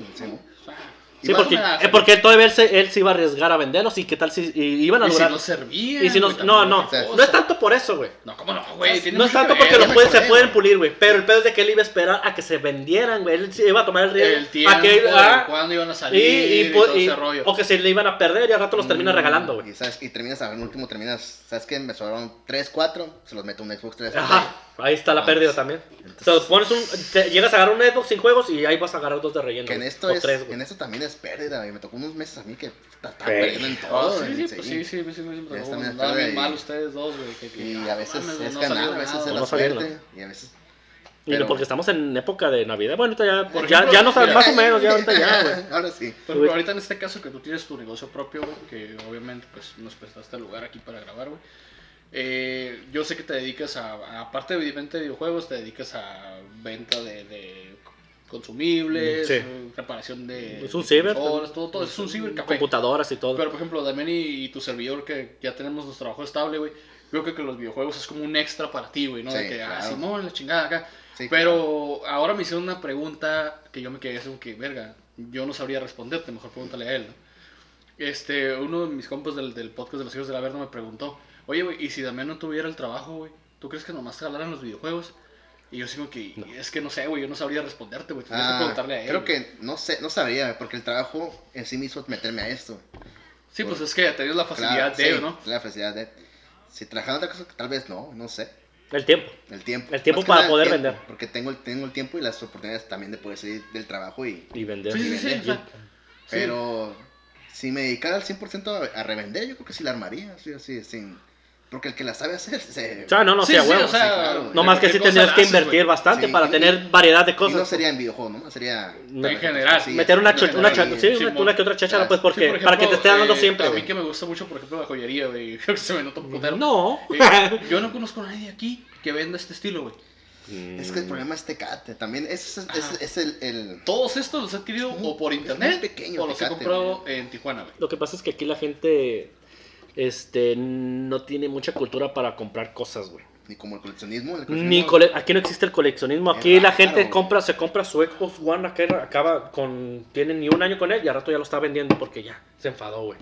sí. Porque, eh, porque todavía él se, él se iba a arriesgar a venderlos y qué tal si y iban a Y si durar. no y si no, güey, no, no, no es tanto por eso, güey. No, ¿cómo no, güey? Tiene No es tanto que porque los pueden, se pueden pulir, güey. Pero el pedo es de que él iba a esperar a que se vendieran, güey. Él iba a tomar el riesgo. El tiempo, a que, ah, cuándo iban a y, salir y, todo y- ese rollo. o que se le iban a perder y al rato los termina Mm, regalando, güey. Y, ¿sabes? y terminas, al último terminas, ¿sabes qué? Me sobraron 3, 4, se los meto un Xbox 3. Ajá, ahí está la Ah, pérdida sí. también. Entonces- O sea, pones un, te- llegas a agarrar un Xbox sin juegos y ahí vas a agarrar dos de relleno. Que en esto, o es, tres, güey. en esto también es pérdida, güey. Me tocó unos meses a mí que Sí. perdiendo en todo. sí, sí, güey, pues sí, sí, sí, sí, sí, sí, está, no, me andaban acuerdo bien mal ustedes dos, güey. que- que, Y a veces mames, es no ganar, a veces es la suerte. Y a veces. Y pero- porque estamos en época de Navidad. Bueno, ahorita ya, Por ya, ejemplo, ya no sabes, más o menos, ya ahorita ya, güey. Ahora sí. Por ejemplo, ahorita en este caso que tú tienes tu negocio propio, güey, que obviamente pues nos prestaste el lugar aquí para grabar, güey. Eh, yo sé que te dedicas a, aparte de venta de videojuegos, te dedicas a venta de, de consumibles, Sí. reparación de Es un ciber. todo, todo, es un cibercafé. Computadoras y todo. Pero por ejemplo, Damián y, y tu servidor que ya tenemos nuestro trabajo estable, güey. Creo que, los videojuegos es como un extra para ti, güey, ¿no? de que, ah, claro. Simón, la chingada acá. Sí, Pero ahora me hicieron una pregunta que yo me quedé así como que, verga, yo no sabría responderte, mejor pregúntale a él, ¿no? Este, uno de mis compas del, del podcast de los hijos de la Verna me preguntó, oye, güey, ¿y si Damián no tuviera el trabajo, güey? ¿Tú crees que nomás te jalaran los videojuegos? Y yo sigo que, es que no sé, güey, yo no sabría responderte, güey, tendrías que Ah, preguntarle a él. creo güey". que no sé, no sabría, porque el trabajo en sí me hizo meterme a esto. Sí, pues es que tenías la facilidad Claro, de, sí, ¿no? La facilidad de. Si trabajara otra cosa, tal vez no, no sé. El tiempo. El tiempo. El tiempo Más que para poder tiempo, vender. Porque tengo el, tengo el tiempo y las oportunidades también de poder salir del trabajo y. Y vender. Sí, sí, sí, vender. sea, Pero si me dedicara al 100% a, a revender, yo creo que sí la armaría, así, así, sin... Porque el que la sabe hacer se... O sea, no, no, Sí, sí, a sí, huevo. o sea, sí, claro. no más que sí tendrías que invertir bastante Sí, para y- tener variedad de Y cosas. no sería en videojuego, ¿no? Sería... En general. Sí, Meter una, en cho- una, general, y- sí, sí, una, una que otra cháchara, pues, sí, porque, por para que te esté ejemplo, dando eh, siempre, A mí que me gusta mucho, por ejemplo, la joyería, güey. Creo que se me nota un putero. No. Eh, yo no conozco a nadie aquí que venda este estilo, güey. Es que el problema es Tecate, también ese es, es, es el... el- Todos estos los he adquirido Es muy- o por es internet pequeño o los he Tecate, comprado en Tijuana, güey. Lo que pasa es que aquí la gente este no tiene mucha cultura para comprar cosas, güey. Ni como el coleccionismo. El Ni coleccionismo- cole- aquí no existe el coleccionismo. Es Aquí la raro, gente güey. compra, se compra su Xbox One, acá- acaba con, tiene ni un año con él y al rato ya lo está vendiendo porque ya se enfadó, güey.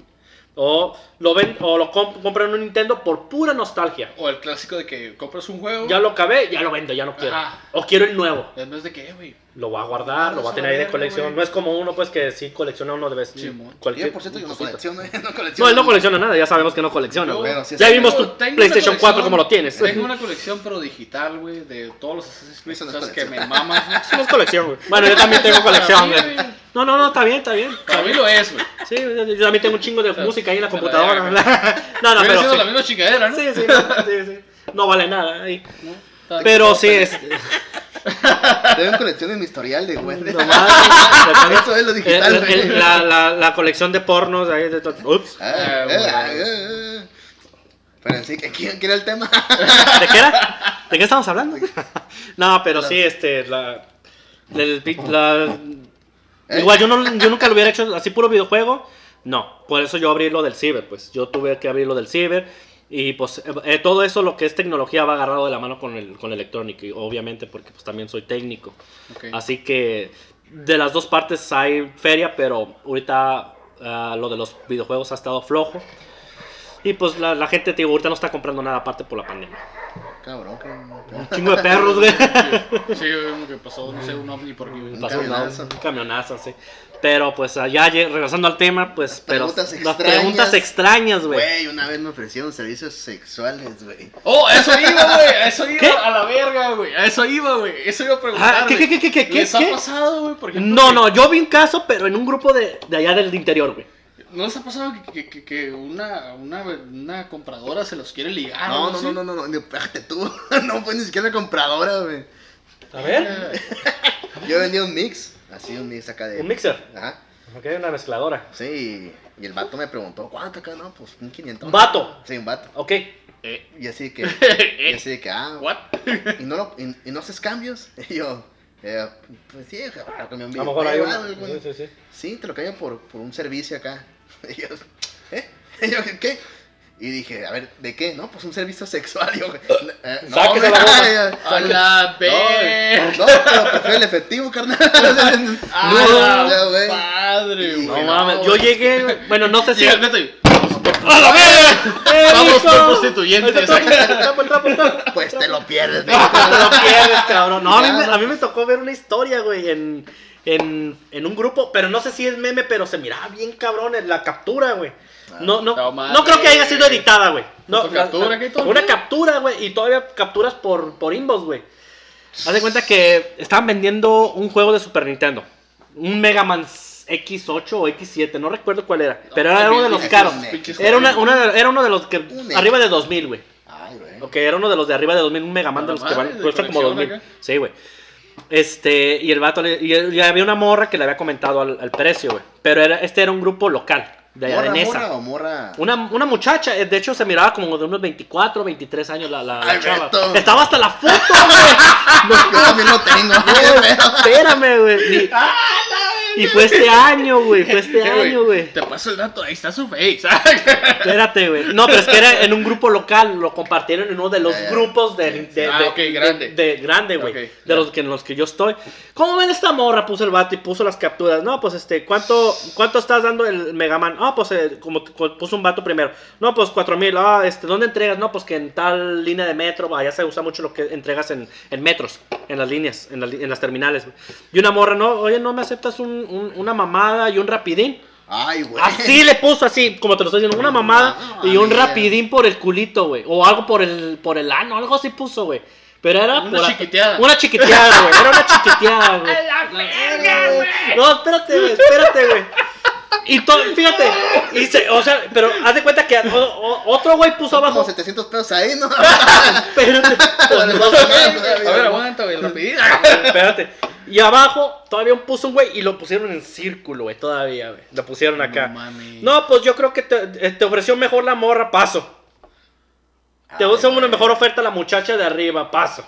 O lo ven, o lo comp- compran un Nintendo por pura nostalgia. O el clásico de que compras un juego. Ya lo acabé, ya lo vendo, ya no quiero. Ajá. O quiero el nuevo. En vez de que, güey. Lo va a guardar, lo va a tener ahí de colección. güey. No es como uno, pues, que sí colecciona uno de vez. Simón. cualquier Yo, por cierto, yo no colecciono, no colecciono. No, él no colecciona nada, ya sabemos que no colecciona. Yo- güey. Pero sí ya vimos tu PlayStation 4 colección- como lo tienes. Tengo una colección, pero digital, güey, de todos los Assassin's Creed. No es que me mamas, güey. Eso no es colección, güey. Bueno, yo también tengo colección, güey. No, no, no, está bien, está bien. Para mí lo es, güey. Sí, yo, también tengo un chingo de música ahí en la computadora. no, no, pero sí. la misma chingadera, ¿no? Sí, sí, no, sí, sí. No vale nada ahí. Pero sí, es... Tengo colección en mi historial de web. nomás- Eso es lo digital, El- el- güey. la, la, la colección de pornos ahí de Ups. Ah, eh, ah, eh, eh. Pero sí, ¿qué, ¿quién quiere el tema? ¿De qué era? ¿De qué estamos hablando? no, pero sí, este, la... el- la- ¿Eh? Igual yo, no, yo nunca lo hubiera hecho así puro videojuego. No, por eso yo abrí lo del ciber, pues. Yo tuve que abrir lo del ciber. Y pues eh, eh, todo eso, lo que es tecnología, va agarrado de la mano con el, con electrónico. Y obviamente porque pues también soy técnico. Ok. Así que de las dos partes hay feria, pero ahorita ah, lo de los videojuegos ha estado flojo. Y pues la, la gente, te digo, ahorita no está comprando nada aparte por la pandemia. Cabrón, que. Un chingo de perros, güey. Sí, como que pasó, no sé, un ovni por aquí. Un Pasó camionazo. un camionazo, sí. Pero pues allá regresando al tema, pues pero preguntas las extrañas. preguntas extrañas, güey. Güey, una vez me ofrecieron servicios sexuales, güey. Oh, eso iba, güey. A eso iba ¿Qué? a la verga, güey. A eso iba, güey. Eso iba a preguntar. Ah, ¿qué, qué, qué, qué, qué, ¿Les qué? ha pasado, güey? Por ejemplo, No, no, yo vi un caso, pero en un grupo de, de allá del interior, güey. ¿No les ha pasado que, que, que, que una, una, una compradora se los quiere ligar? No, no, no, no, no, no, espérate tú. No fue ni siquiera compradora, güey. A ver. Yo vendía un mix, así un mix acá de. Un mixer. Ajá. Ok, una mezcladora. Sí, y el vato me preguntó, ¿cuánto acá? No, pues un 500. Un vato. Sí, un vato. Ok. eh, Y así que, y así de que, ah, ¿What? y no, lo, y, y no haces cambios. Y yo, eh, pues sí, para cambiar un A lo mejor hay güey. Sí, sí, sí. Sí, te lo cambio por, por un servicio acá. Y yo, ¿eh? Y yo, ¿qué? Y dije, a ver, ¿de qué? No, pues un servicio sexual. Yo, eh, no, la A la no, verga. no, pero prefiero el efectivo, carnal. A No, güey. padre, güey. No mames, no, yo llegué, güey. bueno, no sé si. Llega el Beto y, ¡A la verga! Vamos por prostituyentes. Pues te lo pierdes. Te lo pierdes, cabrón. No, a mí, me, Ya. a mí me tocó ver una historia, güey, en, en, en un grupo, pero no sé si es meme, pero se miraba bien cabrón en la captura, güey. No, no, No no, creo que haya sido editada, güey. No, ¿Foto captura, la- qué todo el Una captura, güey, y todavía capturas por, por inbox, güey. Haz de cuenta que estaban vendiendo un juego de Super Nintendo. Un Mega Man X8 o X7, no recuerdo cuál era. Pero era uno de los caros. Era, una, era uno de los que... Arriba de 2000, güey. Ay, güey. Ok, era uno de los de arriba de 2000, un Mega Man de los que van, cuesta como colección 2000. acá. Sí, güey. Este, y el vato, le, y, y había una morra que le había comentado al, precio. Pero era, este era un grupo local, de allá de ¿Morra, Nesa. morra o morra? Una, una muchacha, eh, de hecho se miraba como de unos 24, 23 años la, la, la Ay, chava. Beto. Estaba hasta la foto, güey. Yo también lo tengo. No, espérame, güey. Y, y fue este año, güey. Fue este Eh, año, güey. Te paso el dato, ahí está su face. Espérate, güey. No, pero es que era en un grupo local. Lo compartieron en uno de los ya. grupos de, de, Ah, de- grande. de grande, güey. De los que en los que yo estoy. ¿Cómo ven esta morra? Puso el vato y puso las capturas. No, pues este, ¿cuánto, cuánto estás dando el Megaman? Ah, pues eh, como puso un vato primero. No, pues cuatro mil. Ah, este, ¿dónde entregas? No, pues que en tal línea de metro. Allá se usa mucho lo que entregas en, en metros, en las líneas, en, las li- en las terminales. güey. Y una morra, no, oye, ¿no me aceptas un- un- una mamada y un rapidín? Ay, güey. Así le puso así, como te lo estoy diciendo, una mamada No, y un rapidín por el culito, güey. O algo por el, por el ano, algo así puso, güey. Pero era Una por- chiquiteada. Una chiquiteada, güey. Era una chiquiteada, güey. No, espérate, güey, espérate, güey. Y todo, fíjate, y se- o sea, pero haz de cuenta que o- o- otro güey puso Como abajo. 700 pesos ahí, ¿no? Espérate, A ver, aguanta, güey, rapidito. espérate. Y abajo todavía puso un güey y lo pusieron en círculo, güey, todavía, güey. Lo pusieron acá. No pues yo creo que te, eh, te ofreció mejor la morra, paso. Te Ay, usa una mejor oferta la muchacha de arriba, paso.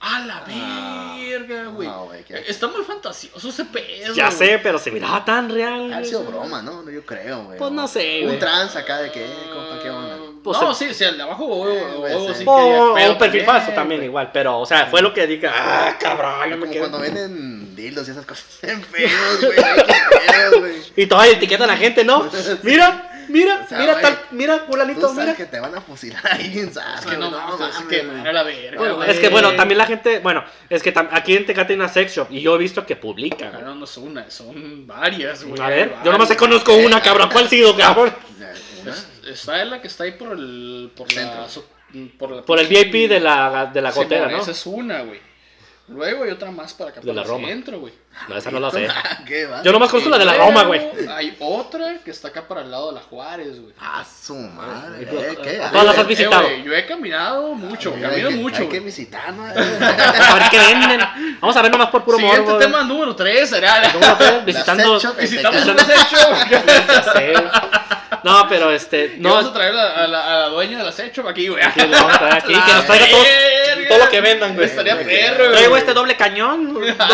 A la verga, güey. No, güey, qué- Está muy fantasioso ese pedo. Ya güey. sé, pero se miraba tan real. Ha sido broma, ¿no? No, Yo creo, güey. Pues no sé, Un güey. trans acá de que, eh, compa, qué onda. Pues, no, eh, sí, sí, el de abajo o, Eh, o- güey, o sí. O, que- o pero un perfil falso también, güey. igual. Pero, o sea, fue lo que dije. Ah, cabrón, yo me Como cuando venden dildos y esas cosas. En feos, güey. feos, güey. Y todavía etiquetan a la gente, ¿no? Mira, mira, O sea, mira, tal, mira, Tú fulanito, sabes mira. que te van a fusilar ahí en Es que no, no, mames, es que a la verga, Bueno, es que bueno, también la gente, bueno, es que tam- aquí en Tecate hay una sex shop y yo he visto que publican. No, no es una, son varias, güey. A ver, varias. yo nomás conozco una, cabrón. ¿Cuál ha sido, cabrón? Está la que está ahí por el. Por la. Centro. Por, la Por el VIP de la, de la Simón, gotera, ¿no? Esa es una, güey. Luego hay otra más para acá De por la el Roma. centro, güey. No, esa no la sé. ¿Qué va? Yo nomás conozco la de la Roma, güey. Hay otra que está acá para el lado de la Juárez, güey. Ah, su madre. ¿eh? ¿Qué? Todas las has Eh, visitado. güey, yo he caminado mucho, Hay camino que- mucho. Hay que visitar, ¿no? A ver qué venden. Vamos a ver nomás por puro Siguiente morbo. tema número 3 será. ¿Cómo te- Visitando. sex shop. Visitamos un acecho. No, pero este. No. Vamos a No. traer a, a la, a la dueña del acecho aquí, güey. Aquí, vamos a traer aquí, que nos traiga todo, lo que vendan, güey. Estaría perro, güey. Traigo este doble cañón. Doble ¿no?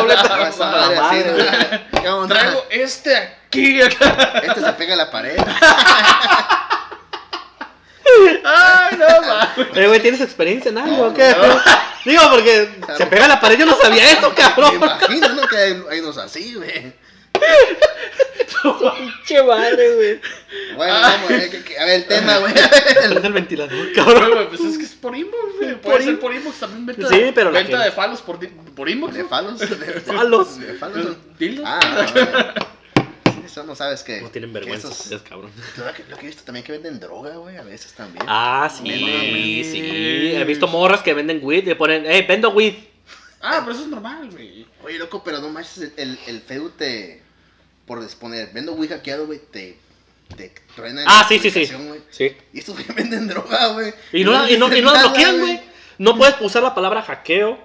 ¿Qué onda? Traigo este aquí. acá. Este se pega a la pared. Ay, no mames. Eh, güey, ¿tienes experiencia en algo o qué? Digo, porque se pega a la pared, yo no sabía eso, Me cabrón. imagino, ¿no? Que hay, hay unos así, güey. Pinche madre, güey. Bueno, vamos, eh, que- que- a ver, el tema, güey. Prende el ventilador, cabrón. Güey, pues es que es por inbox, güey. Por Puede ser por inbox también venta, Sí, pero la venta gente- de falos por, di- por inbox. De ¿no? falos. De Falos. De falos. Dildos. Ah. Eso no sabes que. No tienen que vergüenza, esos- ustedes, cabrón. Lo que, lo que he visto también que venden droga, güey, a veces también. Ah, sí, No mames. sí. He visto morras que venden weed y ponen, hey, vendo weed. Ah, pero eso es normal, güey. Oye, loco, pero no manches, el, el, el feo te. Por exponer, vendo Wii hackeado, güey, te. Te truena. en Ah, la sí, sí, sí. Sí. Y estos güey venden droga, güey. Y no, la- y no, y no la bloquean, güey. No puedes usar la palabra hackeo.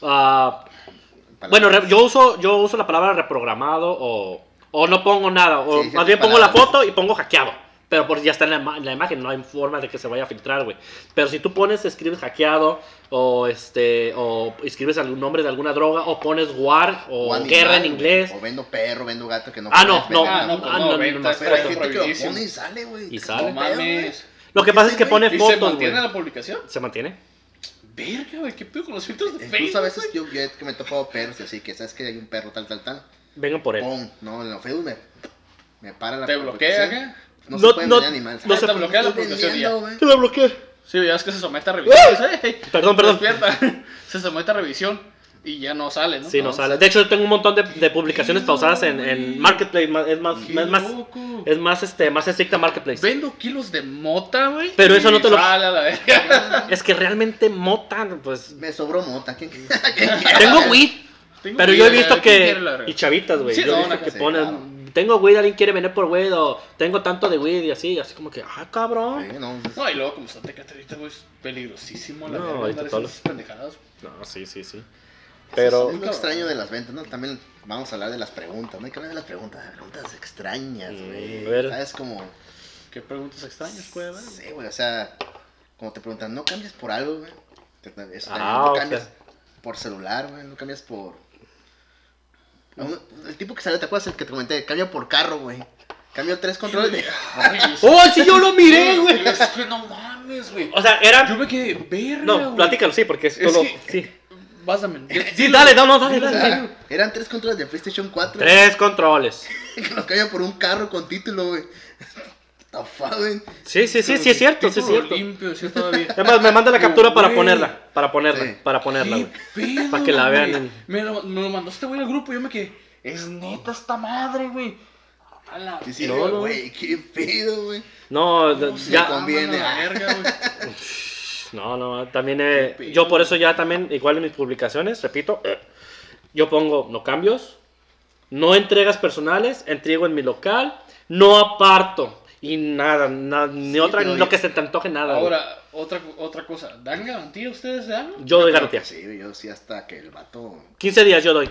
Palabras. bueno, re- yo uso, yo uso la palabra reprogramado o, o no pongo nada. O Sí, más bien pongo la foto y pongo hackeado. Pero por ya está en la, en la imagen, no hay forma de que se vaya a filtrar, güey. Pero si tú pones, escribes hackeado o este o escribes algún nombre de alguna droga o pones war o, O animal, guerra en inglés. O vendo perro, vendo gato que no. Ah, no, vender, Ah, no, Ah, no, no, no, venta, no, está Pero hay gente que lo pone y sale, güey. Y sale. Mames. Lo que pasa es que pone ¿Y se fotos, güey. mantiene la publicación? ¿Se mantiene? Verga, güey, qué pedo con los filtros de Incluso Facebook. a veces yo, yo que me he topado perros y así, que sabes que hay un perro tal, tal, tal. Vengan por él. Pum, no, en la Facebook me, me para la ¿Te bloquea acá? No, No- se pueden no- vender animales. no se te bloquea la publicación y ya. Te bloqueé. Sí, ya es que se somete a revisión. Perdón, perdón. Despierta. Se somete a revisión y ya no sale, ¿no? Sí, no No, sale. De hecho, yo tengo un montón de, de publicaciones pausadas en, en Marketplace. ma- Es más, Qué es más, loco. es más, este, más estricta Marketplace. Vendo kilos de mota, güey. Pero eso no te lo- Sale a la verga. Es que realmente mota, pues. Me sobró mota. ¿Quién, quién Tengo weed. Tengo Pero yo he visto ¿quién que. Y chavitas, güey. Sí, yo he visto que ponen. claro. Tengo weed, alguien quiere vender por weed. O tengo tanto de weed y así. Así como que, ah, cabrón. Sí, no, No, y luego como está Tecate ahorita, güey, es peligrosísimo la No, haciendo esas pendejadas. No, sí, sí, sí. Pero es lo extraño de las ventas, ¿no? También vamos a hablar de las preguntas, no hay que hablar de las preguntas, preguntas extrañas, Mm, güey. a ver. ¿Sabes? Como, ¿Qué preguntas extrañas puede haber? sí, güey, o sea, como te preguntan, no cambias por algo, güey. Eso también, Ah, no ok. cambias por celular, güey, no cambias por... Un- El tipo que sale, ¿te acuerdas? El que te comenté, cambia por carro, güey. Cambio tres controles de... Ay, ¡Oh, sí, yo lo miré, güey! Es que no mames, güey. O sea, era. Yo me quedé verga, No, güey. platícalo, sí, porque es Es todo. que- Sí. Mentir. Sí, dale, no, no, dale, O dale. sea, sí. eran tres controles de PlayStation 4. Tres controles. Que lo cambian por un carro con título, güey. Güey. Sí, sí, sí, sí, es cierto, sí, es cierto. limpio, sí. Además, me manda la captura para Güey. ponerla. Para ponerla, Sí. para ponerla, ¿Qué güey. pedo, Pa' que la vean güey? en- Me lo, me lo mandó este güey al grupo y yo me quedé. Es neta esta madre, güey. A la Y sí, No, no. güey, qué pedo, güey. No, No se ya. con- conviene. maman a la verga, güey. No, no, también eh, Qué yo por eso ya también, igual en mis publicaciones, repito, eh, yo pongo no cambios, no entregas personales, entrego en mi local, no aparto y nada, na- ni Sí, otra, ni lo que se te antoje nada. güey. Ahora, otra, otra cosa. ¿Dan garantía ustedes de algo? yo doy garantía. Sí, yo sí hasta que el vato 15 días yo doy.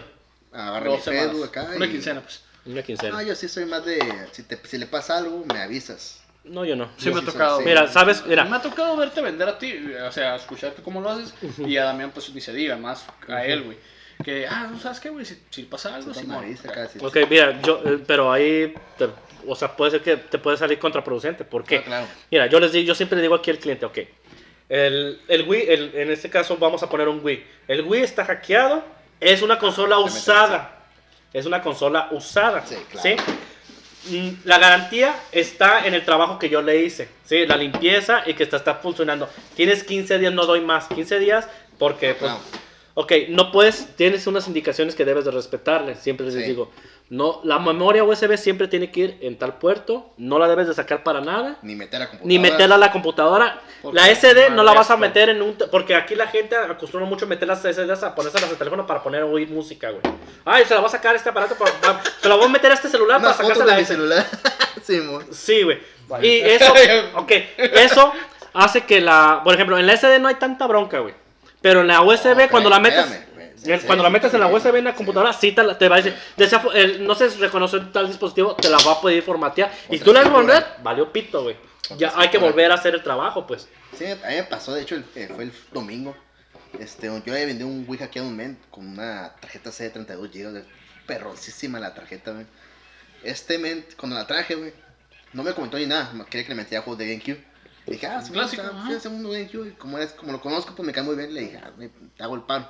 agarre mi. Facebook acá. Una y- quincena, pues. Una quincena. No, yo sí soy más de. Si, te, si le pasa algo, me avisas. No, yo no. Sí Yo me ha sí tocado. Mira, ¿sabes? Mira. Me ha tocado verte vender a ti, o sea, escucharte cómo lo haces. Y a Damián, pues ni se diga, más a él, güey. Que, ah, ¿no sabes qué, güey? Si, si pasa algo, acá, sí. Ok, mira, yo, eh, pero ahí, te- o sea, puede ser que te puede salir contraproducente. ¿Por qué? Ah, claro. Mira, yo les digo, yo siempre le digo aquí al cliente, ok, el, el Wii, el- en este caso vamos a poner un Wii. El Wii está hackeado, es una consola metes, usada. Es una consola usada. Sí, claro. ¿sí? Mm, La garantía está en el trabajo que yo le hice, ¿sí? La limpieza y que está, está funcionando. Tienes 15 días, no doy más. 15 días porque, pues, Claro. ok, no puedes, tienes unas indicaciones que debes de respetarle. Siempre les Sí. digo, no, la memoria USB siempre tiene que ir en tal puerto, no la debes de sacar para nada. Ni meter a computadora. Ni meterla a la computadora. La SD no la vas a meter en un... Porque aquí la gente acostumbra mucho meter las SDs a ponérselas al teléfono para poner oír música, güey. Ay, se la va a sacar este aparato, para- para- se la voy a meter a este celular Una para foto sacarse de la mi celular. sí, güey. Vale. Y eso, ok, eso hace que la... Por ejemplo, en la SD no hay tanta bronca, güey. Pero en la USB, No, cuando la metes... espérame, Sí, Cuando la metes en la USB en la computadora, sí te, la- te va a decir, desea fo- el- no se reconoce tal dispositivo, te la va a poder formatear. Y tú la volver, valió pito, güey. Contra Ya hay que volver a hacer el trabajo, pues. Sí, a mí me pasó, de hecho, el- eh, fue el domingo. Este, yo le vendí un Wii hackeado a un men con una tarjeta C de 32 GB. Perrosísima la tarjeta, güey. Este men, cuando la traje, güey, no me comentó ni nada. me- Quería que le metiera juegos de GameCube. Le dije, ah, ajá. sí, hace un GameCube, y como, es, como lo conozco, pues me cae muy bien. Le dije, ah, me- te hago el paro.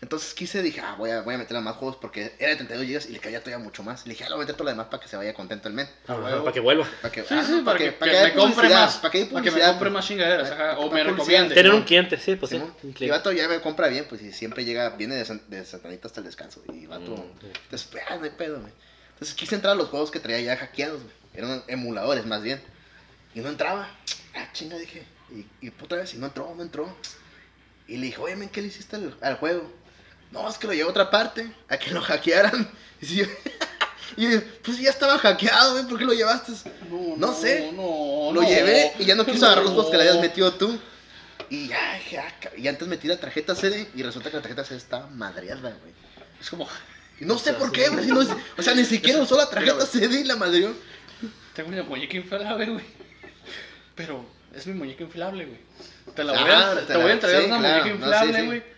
Entonces quise, dije, ah, voy a, voy a meterle más juegos porque era de 32 GB y le caía todavía mucho más. Le dije, ah, le voy a meter todo lo demás para que se vaya contento el men. Ah, para que vuelva. Para que, Sí, ah, sí, no, para que, para que me compre más. Para que, Para que me compre pues. más chingaderas, ajá, o me recomiende. Tener ¿no? un cliente, sí, pues sí. Y vato ya me compra bien, pues y siempre llega, viene de, san- de Santanita hasta el descanso. Y vato, Mm. entonces, ah, no hay pedo, güey. Entonces quise entrar a los juegos que traía ya hackeados, güey. Eran emuladores más bien. Y no entraba. Ah, chinga, dije. Y, y otra vez, y no entró, no entró. Y le dije, oye, men, ¿qué le hiciste al, al juego? No, es que lo llevé a otra parte, a que lo hackearan. Y, sí, y yo, pues ya estaba hackeado, güey, ¿por qué lo llevaste? No sé. No, Lo no. llevé y ya no quiso agarrar los juegos que le habías No. metido tú. Y ya, dije, ah, y antes metí la tarjeta CD y resulta que la tarjeta CD estaba madreada, güey. Es como, no sé por qué, güey. no es- o sea, ni siquiera usó la tarjeta CD y la madreó. tengo una muñeca inflable, güey. Pero es mi muñeca inflable, güey. Te la voy Ah, a, te te la- voy a entregar sí, una claro, muñeca no, inflable, sí, sí.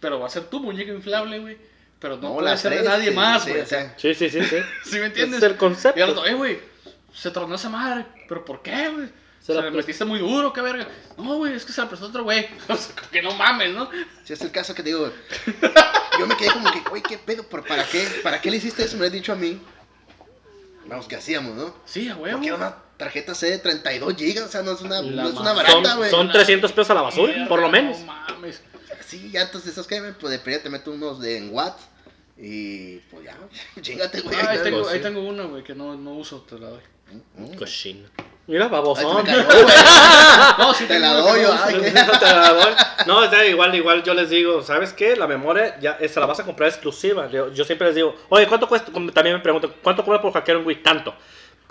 Pero va a ser tu muñeca inflable, güey. Pero no, No, puede la ser de nadie más, sí, güey. o sea, Sí, sí, sí, sí. ¿Sí me entiendes? es el concepto. Y eh, güey, se tronó esa madre. ¿Pero por qué, güey? Se Se la prestó. metiste muy duro, qué verga. No, güey, es que se la prestó otro güey. O sea, que no mames, ¿no? Si es el caso que te digo, yo me quedé como que, güey, ¿qué pedo? ¿Por- ¿Para qué? ¿Para qué le hiciste eso? Me lo has dicho a mí. Vamos, ¿qué hacíamos, no? Sí, a huevo. Porque era una tarjeta CD de 32 GB, o sea, no es una, no es una barata, Son, güey. son 300 pesos a la basura, por lo menos. No mames. Sí, ya entonces, ¿sabes qué? Pues de primera te meto unos de en Watt y pues ya, chingate, güey. Ah, ahí, tengo, ahí tengo una, güey, que no, no uso, te la doy. Mm. Cochino. Mira, babosón. me cayó. No, sí Te la que doy no yo, ay, qué- Te la doy. No, igual, igual yo les digo, ¿sabes qué? La memoria ya se la vas a comprar exclusiva. Yo, yo siempre les digo, oye, ¿cuánto cuesta? También me pregunto, ¿cuánto cobra por hackear un Wii? Tanto.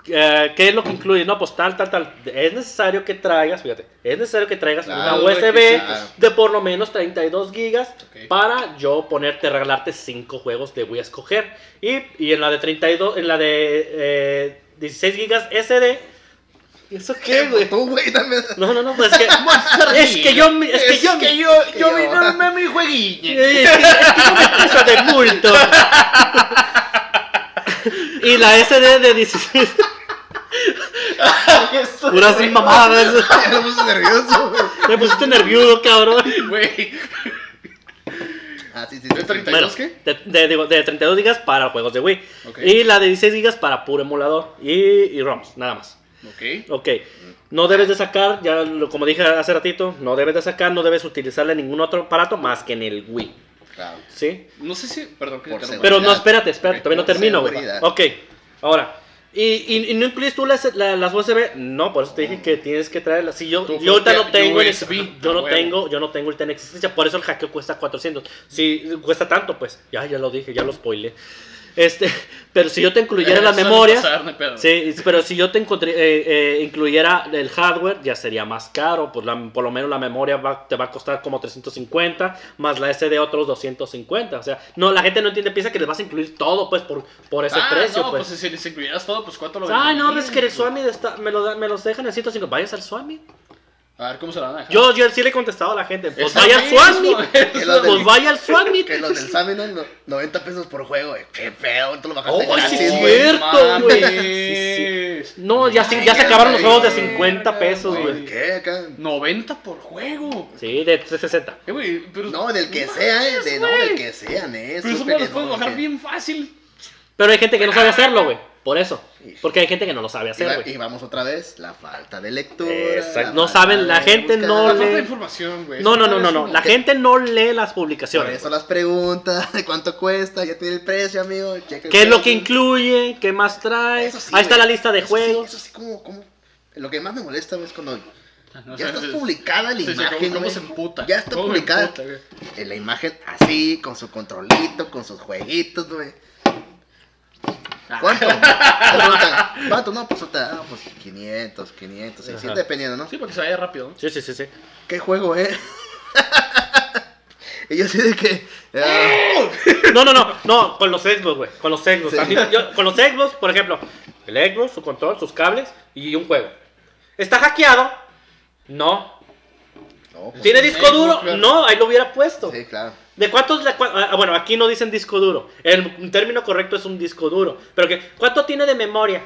Eh, ¿Qué es lo que incluye? No, pues tal, tal, tal. Es necesario que traigas, fíjate, es necesario que traigas Claro, una USB de por lo menos 32 gigas para yo ponerte, regalarte 5 juegos de Wii a escoger. Y, y en la de 32, en la de eh, 16 gigas SD. ¿Eso qué, güey? Tú, güey, también. No, no, no, pues es que. es que yo. me- Es que yo. que yo, que yo yo- vine a armar mi jueguillo. Es que, yo me de bulto. y la SD de 16. Puras mamadas. Ya me puse nervioso, güey. Me pusiste nervioso, cabrón. Güey. Ah, sí, sí. ¿De sí. 30? Bueno, ¿32 qué? de, de, de 32 gigas para juegos de Wii. Y la de 16 gigas para puro emulador. Y, y ROMs, nada más. Ok. Ok. No debes de sacar, ya lo, como dije hace ratito, no debes de sacar, no debes utilizarla en ningún otro aparato más que en el Wii. Claro. ¿Sí? No sé si. Perdón, que. Pero no, espérate, espérate, todavía no termino, güey. Ok, ahora. ¿Y, y, y no incluyes tú las, la- las USB? No, por eso te dije que tienes que traerlas. Si yo, yo ahorita no tengo, en USB, ex- yo a no tengo, yo no tengo ahorita en existencia, por eso el hackeo cuesta 400. Si cuesta tanto, pues, ya, ya lo dije, ya lo spoilé. Este, pero si yo te incluyera la Suele memoria, pedo. Sí, pero si yo te encontré, eh, eh, incluyera el hardware, ya sería más caro. Pues la- por lo menos la memoria va- te va a costar como 350, más la SD otros 250. O sea, no, la gente no entiende, piensa que les vas a incluir todo, pues, por, por ese ah, precio. no, pues. pues, si les incluyeras todo, pues cuánto lo Ay, no, ves que el? Swami lo, me los dejan en 150. Vayas al Swami. A ver, ¿cómo se la van a dejar? Yo, yo sí le he contestado a la gente. Pues Es vaya al Swami. mismo, es Que los Pues del- vaya al Swami. Que los del. No- 90 pesos por juego, güey. Qué feo, tú lo bajaste Oh, sí gratis, es güey. cierto, güey. mames. No, ya, se- Ay, ya se acabaron los juegos de güey. 50 pesos, Güey. ¿Qué acá? 90 por juego. Sí, de 360. Eh, güey, pero. No, del que sea, eh. De, no, del que sea, ¿eh? Pero eso me que los puedes no, bajar que- bien fácil. Pero hay gente que no sabe hacerlo, güey. Por eso. Porque hay gente que no lo sabe hacer, güey. y vamos otra vez, la falta de lectura. Exacto. No saben, la gente buscar. no La le- falta de información, güey. No, no, no, no, no. La que- gente no lee las Por publicaciones. eso las preguntas de cuánto cuesta, ya tiene el precio, amigo. checa el ¿Qué es lo que incluye? ¿Qué más trae? Sí, Ahí está la lista de Eso sí, juegos. eso sí, como, como. Lo que más me molesta es cuando No ya sé, está es- publicada la sí, imagen. ¿cómo, se emputa? Ya está ¿Cómo me publicada. emputa? En la imagen así, con su controlito, con sus jueguitos, güey. ¿Cuánto? ¿Cuánto? No, pues, otra, ah, pues 500, 500, 600, Ajá. dependiendo, ¿no? Sí, porque se vaya rápido, ¿no? Sí, sí, sí, sí. ¿Qué juego es? y yo así de que. ah, No, no, no, no, con los Xbox, güey. Con los Xbox. Sí. A mí- yo- con los Xbox, por ejemplo, el Xbox, su control, sus cables y un juego. ¿Está hackeado? No. no, pues, ¿Tiene disco Xbox, duro? claro. No, ahí lo hubiera puesto. Sí, claro. ¿De cuántos? la cua- ah, bueno, aquí no dicen disco duro. El término correcto es un disco duro. Pero que, ¿cuánto tiene de memoria?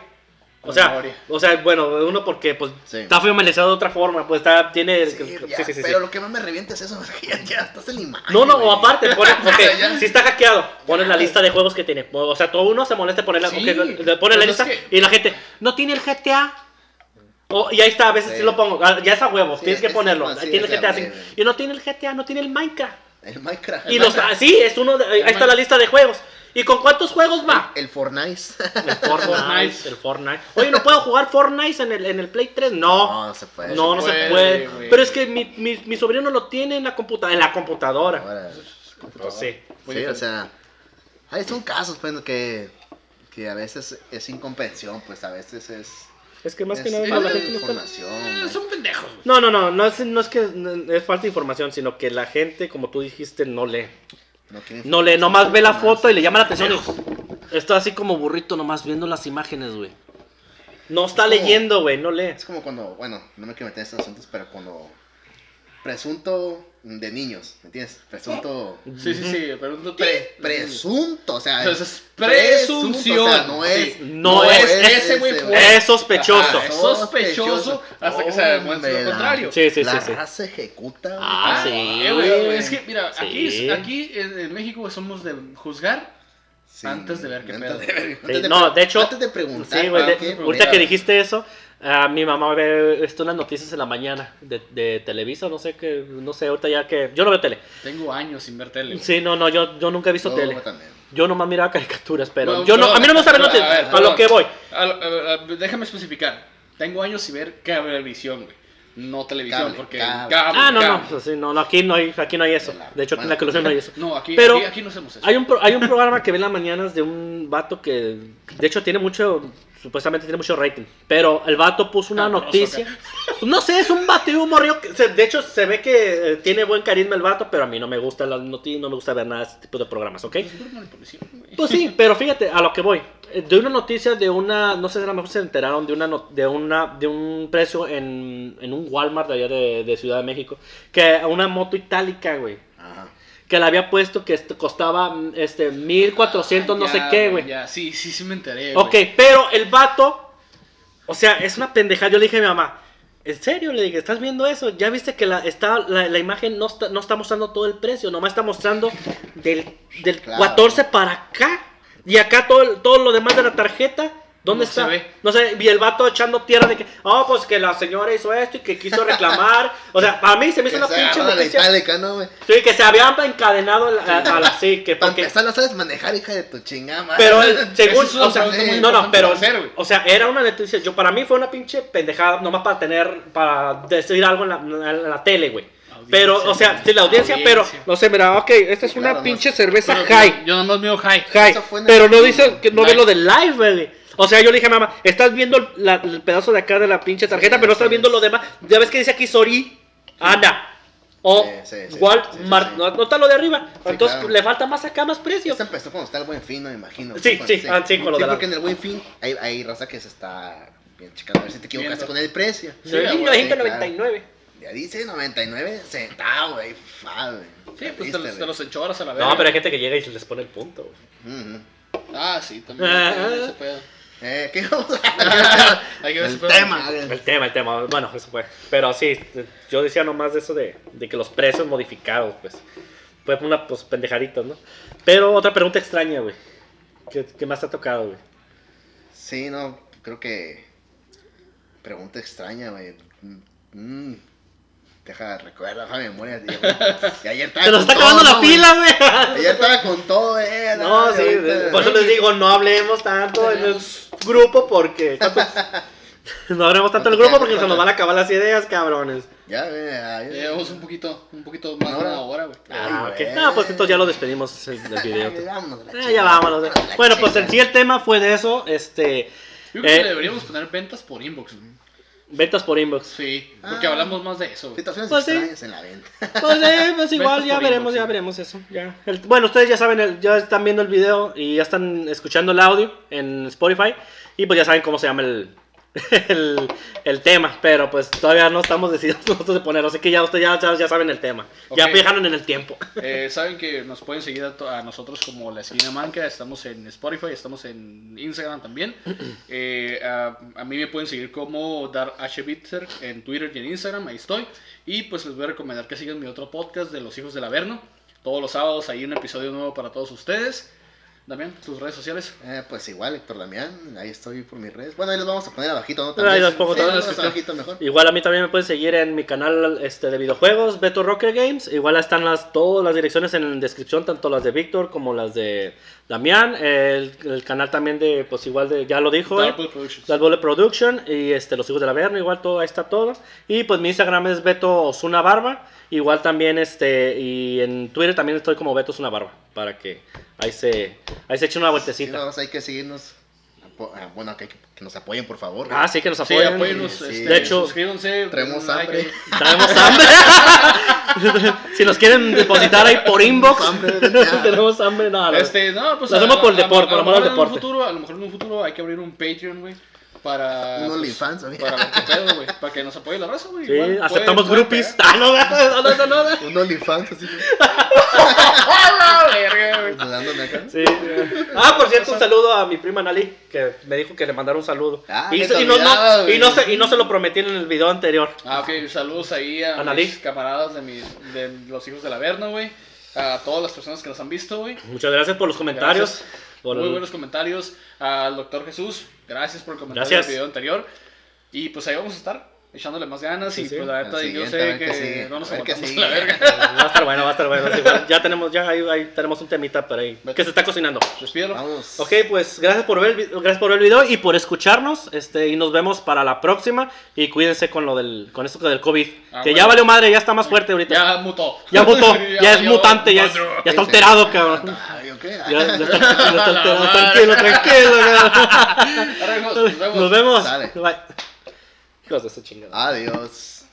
O sea, Memoria. o sea, bueno, uno porque pues Sí. está familiarizado de otra forma, pues está, tiene... Sí, ya, sí, sí, sí. pero lo que más me revienta es eso, ya, ya estás en la imagen. No, no, güey. o aparte, pone, ok, Ya. si está hackeado, pones la lista de juegos que tiene. O sea, todo uno se molesta poner la, Sí, ok, le pone la pues lista es que- y la gente, no tiene el GTA. O- y ahí está, a veces sí, Sí. lo pongo. ah, Ya es a huevos, Sí, tienes que ponerlo. sí, tiene el GTA a 5. huevo. Y no tiene el GTA, no tiene el Minecraft. El Minecraft. Y los, ah, sí, es uno de, ahí está la lista de juegos. ¿Y con cuántos juegos va? El Fortnite. El Fortnite, el Fortnite. Oye, ¿no puedo jugar Fortnite en el, en el Play 3? No. No, no se puede. No, no se puede, puede. güey. Pero es que mi, mi, mi sobrino lo tiene en la, computa en la computadora. Ahora, Pues sí. Muy sí, o sea, hay son casos pues que, que a veces es incomprensión, pues a veces es, Es que más es que nada la gente no está... información. Eh, son pendejos. No, no, no, no es, no es que es falta de información, sino que la gente, como tú dijiste, no lee. No, No lee, nomás ve la foto y le llama la atención. Está así como burrito, nomás viendo las imágenes, güey. No está Es como- leyendo, güey, no lee. Es como cuando, bueno, no me quiero meter en estos asuntos, pero cuando presunto de niños, ¿me entiendes? Presunto Sí, sí, sí, pero no pre- presunto, o sea, Entonces, es presunto, presunción. o sea, no es Sí. No es ese güey. Es sospechoso. Ajá, es sospechoso hasta que se demuestre lo contrario. Sí, sí, la sí, sí. raza ejecuta. Ah, Ah, sí, eh, güey, güey. Es que, mira, aquí, Sí. aquí en, en México somos de juzgar Sí, Antes de ver qué antes pedo. de ver- Sí, antes de no, de hecho- Antes de preguntar. Sí, ahorita que dijiste eso, ah, mi mamá ve esto unas noticias en la mañana de, de Televisa, no sé qué, no sé, ahorita ya que... Yo no veo tele. Tengo años sin ver tele. Sí, no, no, yo, yo nunca he visto no, tele. yo también. Yo nomás miraba caricaturas, pero yo no, a mí no me gusta ver noticias, a ver, a, perdón. lo que voy. A lo- a- a- déjame especificar. Tengo años sin ver cablevisión, güey. No televisión, Cable, porque cable. Ah, no, no, cable. sí, no, no, aquí no hay, aquí no hay eso. De hecho, aquí en la. Colosio no hay eso. No, aquí, Pero- aquí, aquí no hacemos eso. Hay un, pro- hay un programa que ve en las mañanas de un vato que, de hecho, tiene mucho, supuestamente tiene mucho rating. Pero el vato puso una Sabroso, noticia. No sé, es un vato y un morrillo. que se- de hecho, se ve que eh, tiene buen carisma el vato, pero a mí no me gustan las noticias, no me gusta ver nada de este tipo de programas, ¿ok? Es pura manipulación, güey. Pues sí, pero fíjate, a lo que voy. Eh, De una noticia de una, no sé si a lo mejor se enteraron de una no- de una de un precio en, en un Walmart de allá de, de Ciudad de México, que una moto itálica, güey, Ajá. Que le había puesto que costaba mm, este 1400 no Ya, sé qué, güey. Ya, sí, sí, sí me enteré. Ok, pero el vato, o sea, es una pendejada. Yo le dije a mi mamá, ¿en serio? Le dije, ¿estás viendo eso? Ya viste que la, está, la, la imagen no está, no está mostrando todo el precio, nomás está mostrando del, del Claro. 14 para acá. Y acá todo, todo lo demás de la tarjeta, ¿dónde No está? se ve. No sé, y el vato echando tierra de que, oh, pues que la señora hizo esto y que quiso reclamar. o sea, para mí se me Que hizo una se pinche la noticia. itálica, ¿no, güey? Sí, que se habían encadenado a la, a la sí, que porque... empezar, no sabes manejar, hija de tu chingada madre. Pero el- según, Esa una o sea, no, no, pero, hacer, o sea, era una noticia, yo para mí fue una pinche pendejada, nomás para tener, para decir algo en la, en la tele, güey. Pero, o sea, sí, la audiencia, Audiencia. pero, no sé, mira, ok, esta es una no. pinche cerveza high, Yo, yo nomás veo high. high, pero no dice que no ve lo del live, güey. O sea, yo le dije a mamá, estás viendo la- el pedazo de acá de la pinche tarjeta, Sí, pero no estás sí, viendo sí. lo demás. Ya ves que dice aquí Sori, Ana. O Sí, sí, sí, Walmart, sí, sí, sí. no, no está lo de arriba. Sí, Entonces claro. le falta más acá, más precio. Esto empezó cuando está el buen fin, no me imagino. Sí, sí, ah, sí, con lo de la- porque en el buen fin hay, hay raza que se está bien checando a ver si te equivocaste Viendo. con el precio. Sí, Sí, güey, 1999. Ya dice 99 centavos, güey. Sí, pues te Triste, los, te los enchoras a la verga. No, pero hay gente que llega y se les pone el punto. güey. Ah, sí, también. Ah, ese ah. pedo. Eh, ¿qué vamos a Hay que ver ese El tema. El tema, el tema. Bueno, eso fue. Pero sí, yo decía nomás de eso de, de que los precios modificados, pues. Fue una pues, pendejaditas, ¿no? Pero otra pregunta extraña, güey. ¿Qué, qué más te ha tocado, güey? Sí, no, creo que. Pregunta extraña, güey. Mm, Deja, recuerda, deja memoria. tío. Y ayer estaba Se nos está acabando la pila, güey. Ayer estaba con todo, eh. No, sí, por eso les digo, no hablemos tanto en el grupo porque... No hablemos tanto en el grupo porque se nos van a acabar las ideas, cabrones. Ya, güey, ya. Llevamos un poquito, un poquito más de Una hora. güey. Ah, Ay, ok. No, pues entonces ya lo despedimos el- del video. Eh, ya vámonos. eh. Bueno, pues en chingada. sí el tema fue de eso, este... Yo creo Eh. que deberíamos poner ventas por inbox. güey. Ventas por inbox. Sí, porque Ah. hablamos más de eso. Situaciones Pues sí. extrañas en la venta. Pues, eh, pues igual ya veremos, inbox, ya sí. veremos eso. Ya. El- bueno, ustedes ya saben, el- ya están viendo el video y ya están escuchando el audio en Spotify. Y pues ya saben cómo se llama el, el, el tema, pero pues todavía no estamos decididos nosotros de ponerlo, así que ya ustedes ya, ya, ya saben el tema. Ya Ok. viajaron en el tiempo. Eh, Saben que nos pueden seguir a, nosotros como La Esquina Manca. Estamos en Spotify, estamos en Instagram también. Eh, a, a mí me pueden seguir como Dar H. Bitzer en Twitter y en Instagram. Ahí estoy. Y pues les voy a recomendar que sigan mi otro podcast de Los Hijos del Averno. Todos los sábados hay un episodio nuevo para todos ustedes. Damián, tus redes sociales. Eh, pues igual, Héctor Damián, ahí estoy por mis redes. Bueno, ahí los vamos a poner abajito, ¿no? Ahí los pongo Sí, todos los abajito mejor. Igual a mí también me pueden seguir en mi canal este, de videojuegos, Beto Rocker Games. Igual están las, todas las direcciones en la descripción, tanto las de Víctor como las de Damián. El, el canal también de, pues igual de, ya lo dijo, eh, Darkwood Productions. Dark Production y este, Los Hijos del Averno, igual todo, ahí está todo. Y pues mi Instagram es Beto Osuna Barba. Igual también este, y en Twitter también estoy como Beto Osuna Barba, para que ahí se, ahí se eche una Sí, vueltecita. no, hay que seguirnos. Ah, Bueno, que, que nos apoyen, por favor. Ah, sí, que nos Sí, apoyen. apóyennos. sí. este, De hecho, suscríbanse. traemos hambre. Traemos hambre. si nos quieren depositar ahí por inbox, tenemos hambre. No. Este, no, pues Lo hacemos por el deporte, por a, lo amor al mejor en un deporte. futuro, a lo mejor en un futuro hay que abrir un Patreon, güey, para Un pues, OnlyFans, güey. para ver qué pedo, güey, para que nos apoye la raza, güey. Sí, Igual, aceptamos puede groupies. Ah, no, no, no, no, no. Un OnlyFans, así. ¡A verga, acá. Sí. Ah, por cierto, un saludo a mi prima Nali, que me dijo que le mandara un saludo. Ah, y, y no, no- y, no se, y no se lo prometí en el video anterior. Ah, ok, saludos ahí a Analí. mis camaradas de, mis, de los hijos del Averno, güey. A todas las personas que nos han visto, güey. Muchas gracias por los comentarios. Gracias. Por Muy el- buenos comentarios. Al doctor Jesús, gracias por el comentario Gracias. del video anterior. Y pues ahí vamos a estar, echándole más ganas. Sí, y sí. pues la neta, yo sé que, sigue, no nos aguantamos la verga. Va a estar bueno, va a estar bueno. Igual ya tenemos, ya ahí, ahí tenemos un temita por ahí que se está cocinando. Despídelo. Vamos. Ok, pues gracias por ver, gracias por ver el video y por escucharnos. Este, y nos vemos para la próxima. Y cuídense con lo del, con esto del COVID. Ah, que bueno. ya valió madre, ya está más fuerte ahorita. Ya mutó. Ya mutó, ya, es valió mutante, ya, es, ya está alterado, cabrón. Ay, ok. Ya, ya está, ya está alterado. Tranquilo, tranquilo. nos vemos. Nos vemos. Bye. Adiós.